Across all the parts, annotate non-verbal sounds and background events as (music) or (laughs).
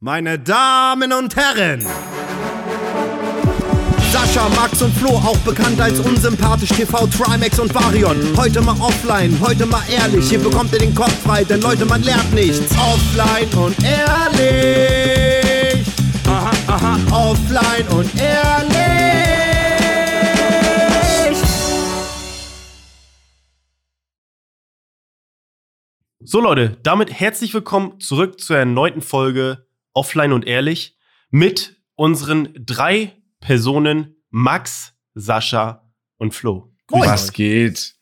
Meine Damen und Herren! Sascha, Max und Flo, auch bekannt als unsympathisch TV, Trimax und Varion. Heute mal offline, heute mal ehrlich, hier bekommt ihr den Kopf frei, denn Leute, man lernt nichts. Offline und ehrlich. Aha, aha, offline und ehrlich. So Leute, damit herzlich willkommen zurück zur erneuten Folge Offline und Ehrlich mit unseren drei Personen Max, Sascha und Flo. Grüß Was euch. geht?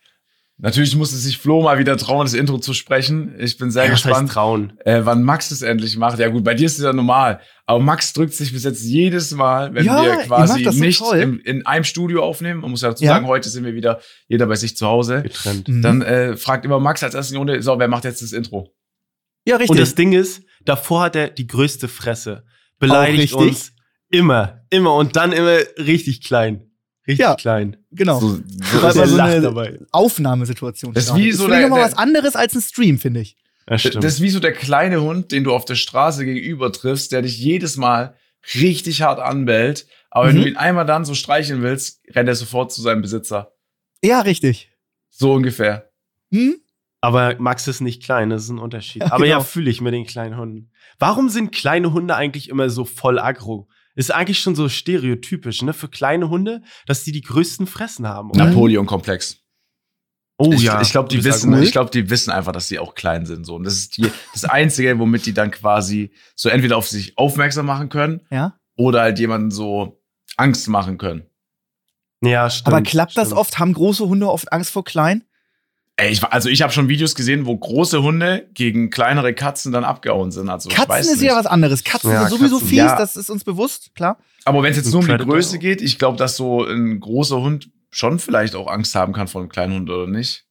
Natürlich musste sich Flo mal wieder trauen, das Intro zu sprechen. Ich bin sehr ja, gespannt, trauen? Äh, wann Max es endlich macht. Ja gut, bei dir ist es ja normal. Aber Max drückt sich bis jetzt jedes Mal, wenn ja, wir quasi so nicht im, in einem Studio aufnehmen. Man muss ja dazu ja. sagen, heute sind wir wieder jeder bei sich zu Hause. Getrennt. Mhm. Dann äh, fragt immer Max als erste Runde, so, wer macht jetzt das Intro? Ja, richtig. Und das Ding ist, davor hat er die größte Fresse. Beleidigt uns immer, immer und dann immer richtig klein. Richtig ja, klein. Genau. So, so, Weil so eine dabei. Aufnahmesituation. Das ist wie so das nochmal was anderes als ein Stream, finde ich. Das, das ist wie so der kleine Hund, den du auf der Straße gegenüber triffst, der dich jedes Mal richtig hart anbellt. Aber mhm. wenn du ihn einmal dann so streicheln willst, rennt er sofort zu seinem Besitzer. Ja, richtig. So ungefähr. Hm? Aber Max ist nicht klein, das ist ein Unterschied. Aber genau. ja, fühle ich mit den kleinen Hunden. Warum sind kleine Hunde eigentlich immer so voll aggro? Ist eigentlich schon so stereotypisch, ne, für kleine Hunde, dass die die größten Fressen haben. Napoleon-Komplex. Oh ich, ja. Ich glaube, die wissen, ich glaube, die wissen einfach, dass sie auch klein sind. So. Und das ist die, das Einzige, womit die dann quasi so entweder auf sich aufmerksam machen können ja? oder halt jemanden so Angst machen können. Ja, stimmt. Aber klappt stimmt. das oft? Haben große Hunde oft Angst vor klein? Ey, ich, also ich habe schon Videos gesehen, wo große Hunde gegen kleinere Katzen dann abgehauen sind. Also Katzen ist ja was anderes. Katzen ja, sind sowieso Katzen, fies, ja. das ist uns bewusst, klar. Aber wenn es jetzt nur um die Größe geht, ich glaube, dass so ein großer Hund schon vielleicht auch Angst haben kann vor einem kleinen Hund oder nicht.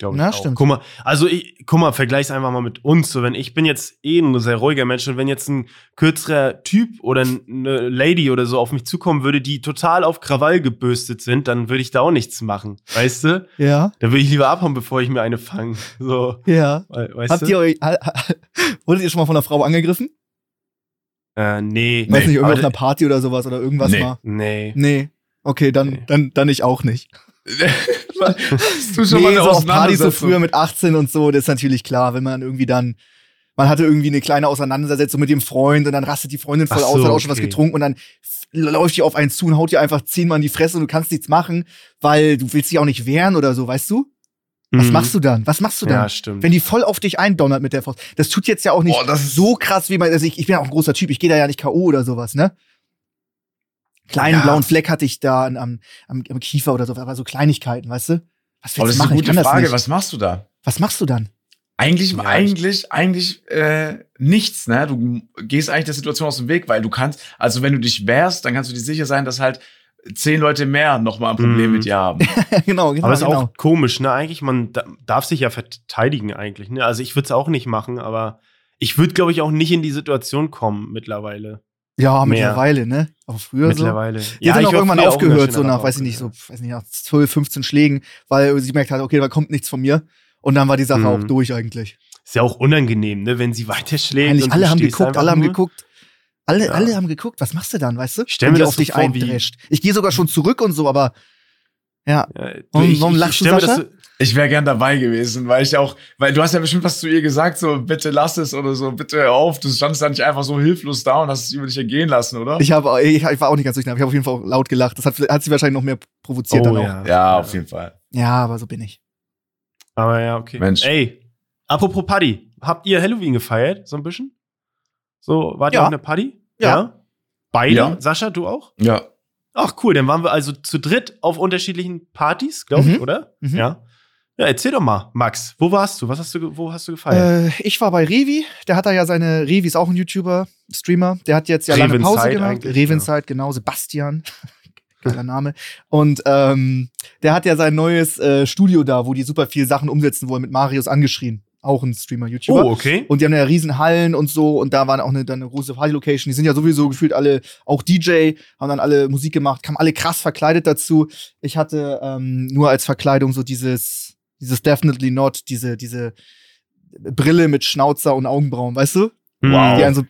Glaube ich. Na, auch. stimmt. Guck mal, also ich, guck mal, vergleich's einfach mal mit uns. So, wenn ich bin jetzt eh ein sehr ruhiger Mensch und wenn jetzt ein kürzerer Typ oder eine Lady oder so auf mich zukommen würde, die total auf Krawall gebürstet sind, dann würde ich da auch nichts machen. Weißt du? Ja. Dann würde ich lieber abhauen, bevor ich mir eine fange. So. Ja. Weißt Habt du? ihr euch, wurdet ihr schon mal von einer Frau angegriffen? Äh, nee. Weiß nicht, irgendwo auf einer Party oder sowas oder irgendwas nee. mal? Nee. Nee. Okay, dann, nee. dann, dann ich auch nicht. (laughs) Hast du schon nee, mal so auf Partys so früher mit 18 und so, das ist natürlich klar, wenn man irgendwie dann man hatte irgendwie eine kleine Auseinandersetzung mit dem Freund und dann rastet die Freundin voll so, aus, hat auch schon was getrunken und dann läuft die auf einen zu und haut dir einfach zehnmal in die Fresse und du kannst nichts machen, weil du willst dich auch nicht wehren oder so, weißt du? Was mhm. machst du dann? Was machst du dann? Ja, stimmt. Wenn die voll auf dich eindonnert mit der Faust. Das tut jetzt ja auch nicht Boah, so krass, wie man, also ich, ich bin ja auch ein großer Typ, ich gehe da ja nicht K.O. oder sowas, ne? Kleinen ja. blauen Fleck hatte ich da am, am, am Kiefer oder so, aber so Kleinigkeiten, weißt du? Was willst Aber das ist eine gute Frage, was machst du da? Was machst du dann? Eigentlich, ja, eigentlich, eigentlich äh, nichts, ne? Du gehst eigentlich der Situation aus dem Weg, weil du kannst, also wenn du dich wehrst, dann kannst du dir sicher sein, dass halt zehn Leute mehr nochmal ein Problem mm. mit dir haben. (laughs) genau, genau. Aber es ist genau. auch komisch, ne? Eigentlich, man darf sich ja verteidigen eigentlich, ne? Also ich würde es auch nicht machen, aber ich würde, glaube ich, auch nicht in die Situation kommen mittlerweile. Ja, mehr. mittlerweile, ne? Aber früher mittlerweile. so. Die ja, hat dann auch irgendwann aufgehört, so nach, weiß ich nicht, so, weiß nicht, nach 12, 15 Schlägen, weil sie merkt hat, okay, da kommt nichts von mir. Und dann war die Sache mhm. auch durch eigentlich. Ist ja auch unangenehm, ne, wenn sie (laughs) weiterschlägt. Eigentlich alle haben geguckt, alle haben geguckt. Alle, ja. alle haben geguckt, was machst du dann, weißt du? Stell mir das auf dich vor, eindrescht. Ich gehe sogar schon zurück und so, aber ja. ja warum, warum lachst du, Sascha? Ich wäre gern dabei gewesen, weil ich auch, weil du hast ja bestimmt was zu ihr gesagt, so bitte lass es oder so, bitte hör auf. Du standst da nicht einfach so hilflos da und hast es über dich ergehen lassen, oder? Ich habe, ich, ich war auch nicht ganz durcheinander. Ich habe auf jeden Fall laut gelacht. Das hat, hat sie wahrscheinlich noch mehr provoziert oh, dann ja. auch. Ja, auf jeden Fall. Ja, aber so bin ich. Aber ja, okay. Mensch. Ey, apropos Party. Habt ihr Halloween gefeiert, so ein bisschen? So, wart ihr ja. auf einer Party? Ja. ja? Beide? Ja. Sascha, du auch? Ja. Ach cool, dann waren wir also zu dritt auf unterschiedlichen Partys, glaube ich, mhm. oder? Mhm. Ja. Ja, erzähl doch mal, Max, wo warst du? Was hast du, wo hast du gefeiert? Äh, ich war bei Revi, der hat da ja seine, Revi ist auch ein YouTuber, Streamer, der hat jetzt ja lange Pause gemacht. Revenzeit, ja. genau, Sebastian. (laughs) Geiler Name. Und ähm, der hat ja sein neues äh, Studio da, wo die super viel Sachen umsetzen wollen, mit Marius angeschrien. Auch ein Streamer, YouTuber. Oh, okay. Und die haben ja riesen Hallen und so und da waren auch eine, dann eine große Party-Location. Die sind ja sowieso gefühlt alle auch DJ, haben dann alle Musik gemacht, kamen alle krass verkleidet dazu. Ich hatte ähm, nur als Verkleidung so dieses dieses Definitely Not, diese, diese Brille mit Schnauzer und Augenbrauen, weißt du? Wow. Die einen so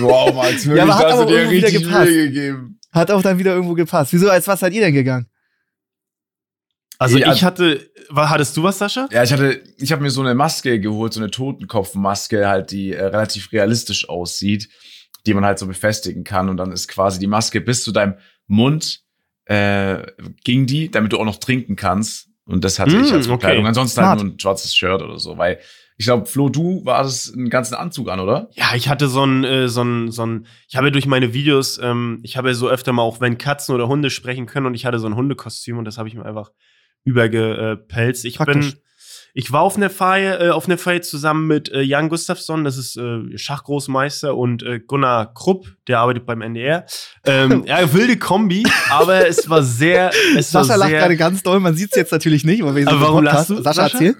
Wow, mal (laughs) wirklich, Ja, aber hat aber dir richtig gepasst. Gegeben. Hat auch dann wieder irgendwo gepasst. Wieso, als was seid ihr denn gegangen? Also ich hatte, war, hattest du was, Sascha? Ja, ich hatte, ich habe mir so eine Maske geholt, so eine Totenkopfmaske, halt, die äh, relativ realistisch aussieht, die man halt so befestigen kann. Und dann ist quasi die Maske bis zu deinem Mund äh, ging die, damit du auch noch trinken kannst. Und das hatte Mm, ich als okay. Bekleidung. Ansonsten Smart. halt nur ein schwarzes Shirt oder so, weil ich glaube, Flo, du warst einen ganzen Anzug an, oder? Ja, ich hatte so ein, äh, so ein, so ein, ich habe ja durch meine Videos, ähm, ich habe ja so öfter mal auch, wenn Katzen oder Hunde sprechen können und ich hatte so ein Hundekostüm und das habe ich mir einfach übergepelzt. Ich Praktisch. bin, ich war auf einer Feier, äh, auf einer Feier zusammen mit äh, Jan Gustafsson, das ist äh, Schachgroßmeister und äh, Gunnar Krupp, der arbeitet beim NDR. Ähm, (laughs) ja, wilde Kombi, aber es war sehr, es war Sascha lacht sehr, gerade ganz doll, man sieht es jetzt natürlich nicht, weil wir sind Aber warum lachst du, Sascha, Sascha? erzähl.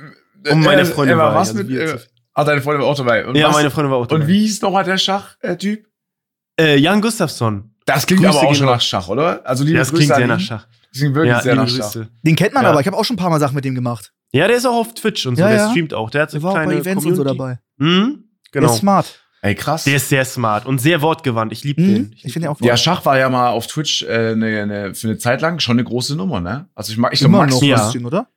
Und meine Äh, Freundin äh, war was also mit, äh, ah, deine Freundin war auch dabei. Und ja, was, meine Freundin war auch dabei. Und wie hieß nochmal der Schach-Typ? Äh, Jan Gustafsson. Das klingt Grüße aber auch schon nach Schach, oder? Also liebe Das Grüße klingt sehr nach Schach. Das klingt wirklich Ja, sehr nach. Den kennt man Ja. aber, ich habe auch schon ein paar Mal Sachen mit dem gemacht. Ja, der ist auch auf Twitch und so, Ja, der ja. streamt auch. Der hat so Der war auch kleine bei Events und so Community. dabei. Mhm, Der genau. ist smart. Ey, krass. Der ist sehr smart und sehr wortgewandt. Ich liebe Mhm. den. Ich finde den auch ja, Schach war ja mal auf Twitch äh, ne, ne, für eine Zeit lang schon eine große Nummer, ne? Also ich mag, ich glaub, immer Max, noch ja. ein bisschen, oder?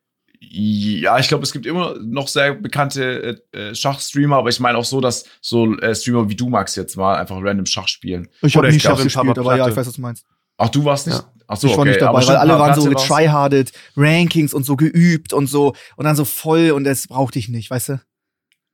ja, ich glaube, es gibt immer noch sehr bekannte äh, äh, Schachstreamer, aber ich meine auch so, dass so äh, Streamer wie du, Max, jetzt mal einfach random Schach spielen. Ich habe nie ich glaub, Schach gespielt, aber ja, ich weiß, was du meinst. Ach, du warst nicht? Ja. Ach so, ich war okay. nicht dabei, aber weil alle waren so getryhardet, Rankings und so geübt und so und dann so voll und das brauchte ich nicht, weißt du?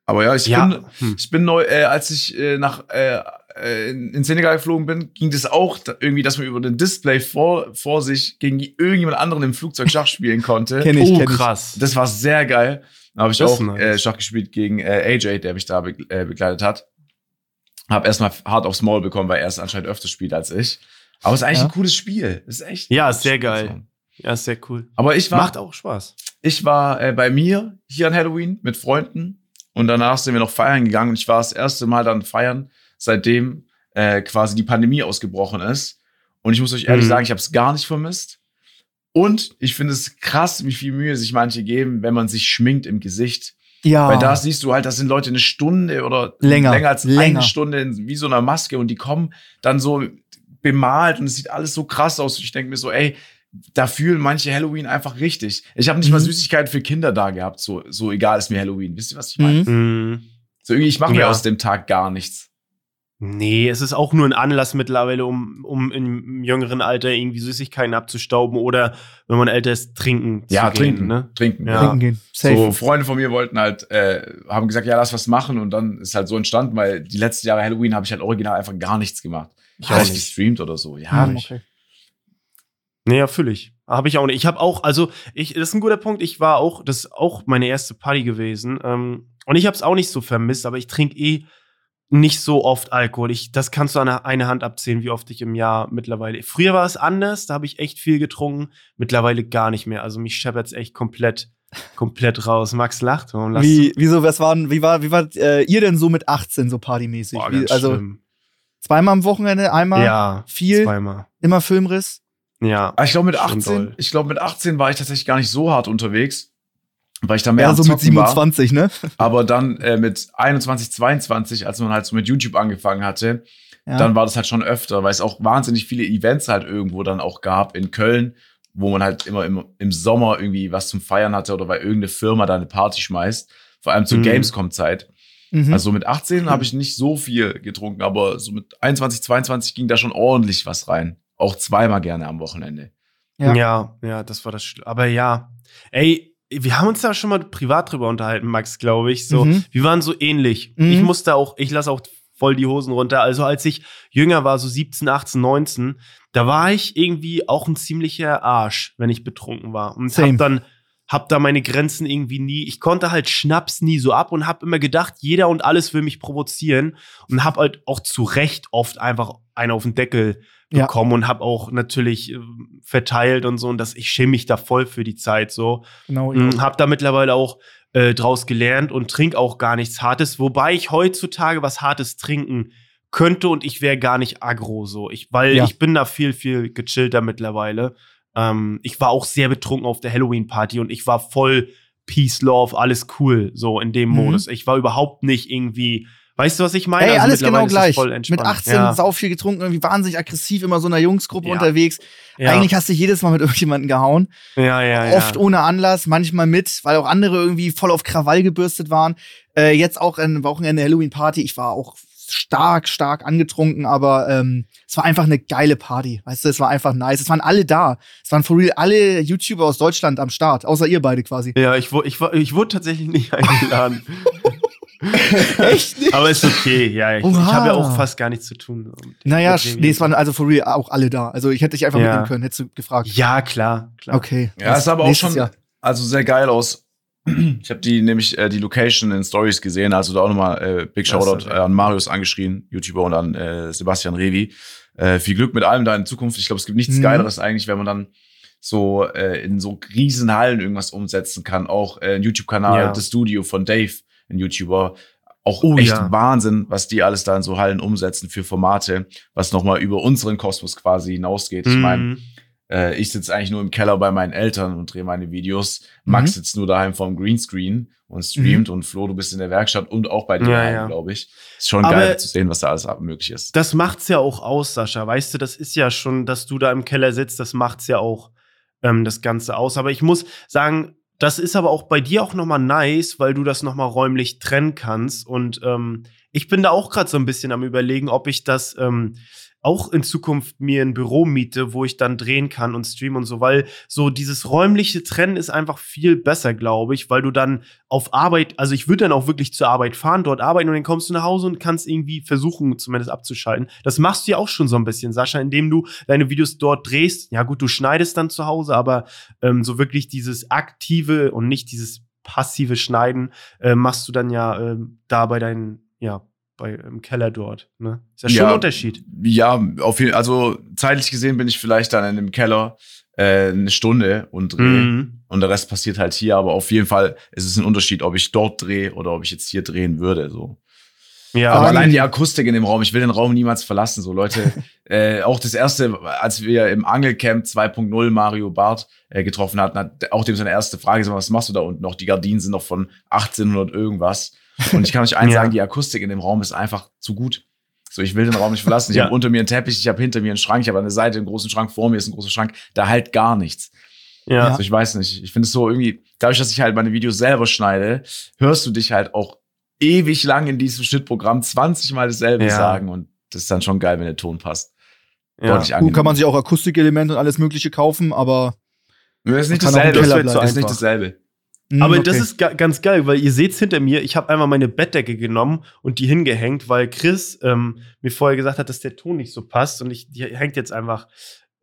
Aber ja, ich Ja. bin, Hm. ich bin neu, äh, als ich äh, nach äh, äh, in Senegal geflogen bin, ging das auch da, irgendwie, dass man über den Display vor, vor sich gegen irgendjemand anderen im Flugzeug Schach spielen konnte. (laughs) Kenn ich, Oh, kenn ich. krass. Das war sehr geil. Da habe ich Das auch nice. äh, Schach gespielt gegen äh, AJ, der mich da be äh, begleitet hat. Hab erstmal hart aufs Maul bekommen, weil er es anscheinend öfter spielt als ich. Aber es ist eigentlich Ja. ein cooles Spiel. Es ist echt. Ja, ist sehr geil. Ja, ist sehr cool. Aber ich war, Macht auch Spaß. ich war äh, bei mir hier an Halloween mit Freunden und danach sind wir noch feiern gegangen und ich war das erste Mal dann feiern, seitdem äh, quasi die Pandemie ausgebrochen ist. Und ich muss euch ehrlich Mhm. sagen, ich habe es gar nicht vermisst. Und ich finde es krass, wie viel Mühe sich manche geben, wenn man sich schminkt im Gesicht. Ja. Weil da siehst du halt, das sind Leute eine Stunde oder Länger, länger als länger. eine Stunde in wie so einer Maske und die kommen dann so bemalt und es sieht alles so krass aus. Und ich denke mir so, ey, da fühlen manche Halloween einfach richtig. Ich habe nicht mal Mhm. Süßigkeiten für Kinder da gehabt, so, so egal ist mir Halloween. Wisst ihr, was ich meine? Mhm. So irgendwie, ich mache mir Ja. aus dem Tag gar nichts. Nee, es ist auch nur ein Anlass mittlerweile, um, um im jüngeren Alter irgendwie Süßigkeiten abzustauben oder wenn man älter ist, trinken Ja, zu gehen. trinken. Ne? Trinken. Ja. Trinken gehen. Safe. So, Freunde von mir wollten halt, äh, haben gesagt, ja, lass was machen und dann ist halt so entstanden, weil die letzten Jahre Halloween habe ich halt original einfach gar nichts gemacht. Ich auch habe nicht gestreamt oder so. Ja, Hm, nicht. okay. Nee, ja, fühle ich. Habe ich auch nicht. Ich habe auch, also, ich, das ist ein guter Punkt. Ich war auch, das ist auch meine erste Party gewesen. Ähm, und ich habe es auch nicht so vermisst, aber ich trinke eh nicht so oft Alkohol. Ich, das kannst du an einer eine Hand abzählen, wie oft ich im Jahr mittlerweile. Früher war es anders, da habe ich echt viel getrunken. Mittlerweile gar nicht mehr. Also mich scheppert's echt komplett, komplett raus. Max lacht. Warum Wie, wieso, was waren, wie war, wie war äh, ihr denn so mit 18 so partymäßig? Boah, Wie, also schlimm. Zweimal am Wochenende, einmal Ja, viel, zweimal. immer Filmriss. Ja. Aber ich glaube mit Schon 18, doll. ich glaube mit 18 war ich tatsächlich gar nicht so hart unterwegs, weil ich da mehr Ja, so mit Zocken war. 27, ne? (laughs) Aber dann äh, mit 21, 22, als man halt so mit YouTube angefangen hatte, Ja. dann war das halt schon öfter, weil es auch wahnsinnig viele Events halt irgendwo dann auch gab in Köln, wo man halt immer im, im Sommer irgendwie was zum Feiern hatte oder weil irgendeine Firma da eine Party schmeißt. Vor allem zur Mhm. Gamescom-Zeit. Mhm. Also mit 18 habe ich nicht so viel getrunken, aber so mit 21, 22 ging da schon ordentlich was rein. Auch zweimal gerne am Wochenende. Ja. Ja. ja, das war das. Schli- Aber ja, ey, wir haben uns da schon mal privat drüber unterhalten, Max, glaube ich. So, Mhm. wir waren so ähnlich. Mhm. Ich musste auch, ich lasse auch voll die Hosen runter. Also als ich jünger war, so 17, 18, 19, da war ich irgendwie auch ein ziemlicher Arsch, wenn ich betrunken war. Und Same. hab dann hab da meine Grenzen irgendwie nie, ich konnte halt Schnaps nie so ab und hab immer gedacht, jeder und alles will mich provozieren und hab halt auch zu Recht oft einfach einen auf den Deckel Ja. bekommen und hab auch natürlich äh, verteilt und so und das, ich schäme mich da voll für die Zeit so. Genau. Mhm, hab da mittlerweile auch äh, draus gelernt und trink auch gar nichts Hartes, wobei ich heutzutage was Hartes trinken könnte und ich wäre gar nicht aggro so. Ich, weil Ja. ich bin da viel, viel gechillter mittlerweile. Ähm, ich war auch sehr betrunken auf der Halloween-Party und ich war voll Peace, Love, alles cool, so in dem Mhm. Modus. Ich war überhaupt nicht irgendwie Weißt du, was ich meine? Ey, Also alles genau gleich. Mit 18 ja. sau viel getrunken, irgendwie wahnsinnig aggressiv, immer so einer Jungsgruppe Ja. unterwegs. Ja. Eigentlich hast du jedes Mal mit (laughs) irgendjemandem gehauen. ja, ja, ja. Oft ohne Anlass, manchmal mit, weil auch andere irgendwie voll auf Krawall gebürstet waren. Äh, jetzt auch ein Wochenende Halloween-Party. Ich war auch stark, stark angetrunken, aber ähm, es war einfach eine geile Party. Weißt du, es war einfach nice. Es waren alle da. Es waren for real alle YouTuber aus Deutschland am Start, außer ihr beide quasi. Ja, ich, ich, ich wurde tatsächlich nicht (laughs) eingeladen. (laughs) Echt nicht? Aber ist okay, ja. Ich, ich habe ja auch fast gar nichts zu tun. Naja, nee, es waren also for real auch alle da. Also ich hätte dich einfach Ja. mitnehmen können, hättest du gefragt. Ja, klar, klar. Okay. Ja, ist aber auch schon Jahr. also sehr geil aus. (clears throat) Ich habe die nämlich äh, die Location in Stories gesehen, also da auch nochmal äh, Big Shoutout äh, an Marius angeschrien, YouTuber und an äh, Sebastian Revi. Äh, viel Glück mit allem da in Zukunft. Ich glaube, es gibt nichts Mhm. Geileres eigentlich, wenn man dann so äh, in so riesen Hallen irgendwas umsetzen kann. Auch äh, ein YouTube-Kanal, Ja. das Studio von Dave, ein YouTuber. Auch Oh, echt ja. Wahnsinn, was die alles da in so Hallen umsetzen für Formate, was nochmal über unseren Kosmos quasi hinausgeht. Ich meine, Mhm. Äh, ich sitze eigentlich nur im Keller bei meinen Eltern und drehe meine Videos. Max Mhm. sitzt nur daheim vorm Greenscreen und streamt und Flo, du bist in der Werkstatt und auch bei dir Ja, ja. glaube ich. Ist schon Aber- geil zu sehen, was da alles möglich ist. Das macht's ja auch aus, Sascha. Weißt du, das ist ja schon, dass du da im Keller sitzt, das macht's ja auch ähm, das Ganze aus. Aber ich muss sagen, das ist aber auch bei dir auch nochmal nice, weil du das nochmal räumlich trennen kannst. Und ähm, ich bin da auch gerade so ein bisschen am überlegen, ob ich das ähm, auch in Zukunft mir ein Büro miete, wo ich dann drehen kann und streamen und so, weil so dieses räumliche Trennen ist einfach viel besser, glaube ich, weil du dann auf Arbeit, also ich würde dann auch wirklich zur Arbeit fahren, dort arbeiten und dann kommst du nach Hause und kannst irgendwie versuchen, zumindest abzuschalten. Das machst du ja auch schon so ein bisschen, Sascha, indem du deine Videos dort drehst. Ja gut, du schneidest dann zu Hause, aber ähm, so wirklich dieses aktive und nicht dieses passive Schneiden äh, machst du dann ja ähm, da bei deinen, ja, bei im Keller dort. Ne? Ist ja schon Ja. ein Unterschied. Ja, auf jeden also zeitlich gesehen bin ich vielleicht dann in dem Keller äh, eine Stunde und drehe. Mhm. Und der Rest passiert halt hier, aber auf jeden Fall ist es ein Unterschied, ob ich dort drehe oder ob ich jetzt hier drehen würde. So. Ja, Aber allein die- die Akustik in dem Raum, ich will den Raum niemals verlassen. So Leute, (laughs) äh, auch das erste, als wir im Angelcamp 2.0 Mario Barth äh, getroffen hatten, hat auch dem seine erste Frage gesagt, was machst du da unten noch? Die Gardinen sind noch von 1800 irgendwas. Und ich kann euch eins Ja. sagen, die Akustik in dem Raum ist einfach zu gut. So, ich will den Raum nicht verlassen. Ich Ja. habe unter mir einen Teppich, ich habe hinter mir einen Schrank, ich habe an der Seite einen großen Schrank, vor mir ist ein großer Schrank. Da halt gar nichts. ja. Also ich weiß nicht. Ich finde es so irgendwie, dadurch, dass ich halt meine Videos selber schneide, hörst du dich halt auch ewig lang in diesem Schnittprogramm 20 Mal dasselbe Ja. sagen und das ist dann schon geil, wenn der Ton passt. ja. Gut, kann man sich auch Akustikelemente und alles Mögliche kaufen, aber. das ist nicht dasselbe. Das bleiben. ist nicht dasselbe. Mh, Aber okay. das ist ga ganz geil, weil ihr seht's hinter mir, ich habe einmal meine Bettdecke genommen und die hingehängt, weil Chris ähm, mir vorher gesagt hat, dass der Ton nicht so passt und ich, die hängt jetzt einfach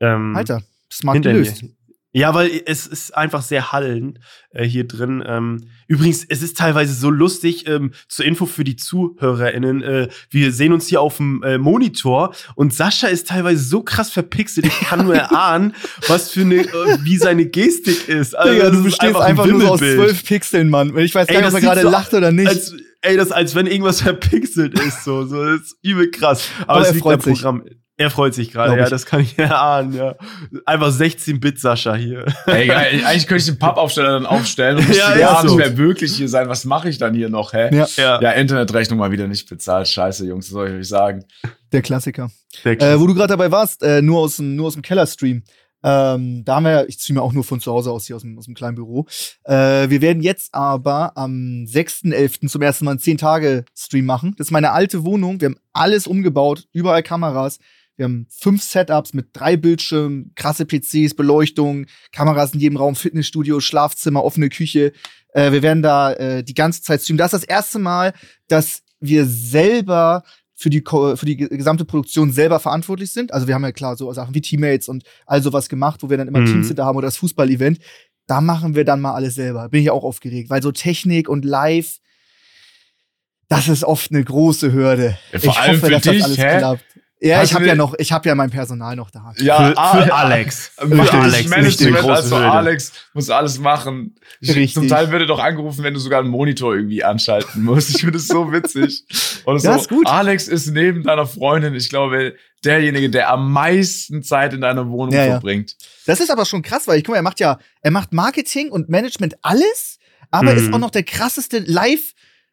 ähm, Alter, smart hinter gelöst. mir. Ja, weil es ist einfach sehr hallend äh, hier drin. Ähm, übrigens, es ist teilweise so lustig, ähm, zur Info für die ZuhörerInnen, äh, wir sehen uns hier auf dem äh, Monitor und Sascha ist teilweise so krass verpixelt, ich kann nur (laughs) erahnen, was für eine, äh, wie seine Gestik ist. Also, Digga, du bestehst ein einfach, nur so aus zwölf Pixeln, Mann. Ich weiß Ey, gar nicht, ob er gerade so lacht oder nicht. Als, ey, das als wenn irgendwas verpixelt ist, so, so, das ist übel krass. Aber, Aber es er liegt freut am sich. Er freut sich gerade, ja, das kann ich erahnen, (laughs) ja. Einfach 16-Bit-Sascha hier. Ey, geil. Eigentlich könnte ich den Pappaufsteller dann aufstellen und (laughs) Ja, ja, so. nicht mehr wirklich hier sein. Was mache ich dann hier noch, hä? Ja, Ja, Ja, Internetrechnung mal wieder nicht bezahlt. Scheiße, Jungs, soll ich euch sagen? der Klassiker. der Äh, wo du gerade dabei warst, äh, nur aus dem, nur aus dem Keller-Stream. Ähm, da haben wir, ich streame auch nur von zu Hause aus, hier aus dem, aus dem kleinen Büro. Äh, wir werden jetzt aber am 6.11. zum ersten Mal einen 10-Tage-Stream machen. Das ist meine alte Wohnung. Wir haben alles umgebaut, überall Kameras. Wir haben fünf Setups mit drei Bildschirmen, krasse PCs, Beleuchtung, Kameras in jedem Raum, Fitnessstudio, Schlafzimmer, offene Küche. Äh, wir werden da äh, die ganze Zeit streamen. Das ist das erste Mal, dass wir selber für die, für die ge- gesamte Produktion selber verantwortlich sind. Also wir haben ja klar so Sachen wie Teammates und all sowas gemacht, wo wir dann immer Mhm. Teams hinter haben oder das Fußball-Event. Da machen wir dann mal alles selber. Bin ich auch aufgeregt, weil so Technik und Live, das ist oft eine große Hürde. Ja, vor ich allem hoffe, für dass dich, das alles hä? klappt. Ja, Hast ich habe ja noch, ich habe ja mein Personal noch da. Ja, für, ah, für Alex. Für Für Alex, Management, große also Hürde. Alex muss alles machen. Ich, Richtig. Zum Teil würde doch angerufen, wenn du sogar einen Monitor irgendwie anschalten musst. Ich finde es so witzig. Oder so, Ja, ist gut. Alex ist neben deiner Freundin, ich glaube, derjenige, der am meisten Zeit in deiner Wohnung Ja, ja. verbringt. Das ist aber schon krass, weil ich guck mal, er macht ja, er macht Marketing und Management alles, aber Mhm. ist auch noch der krasseste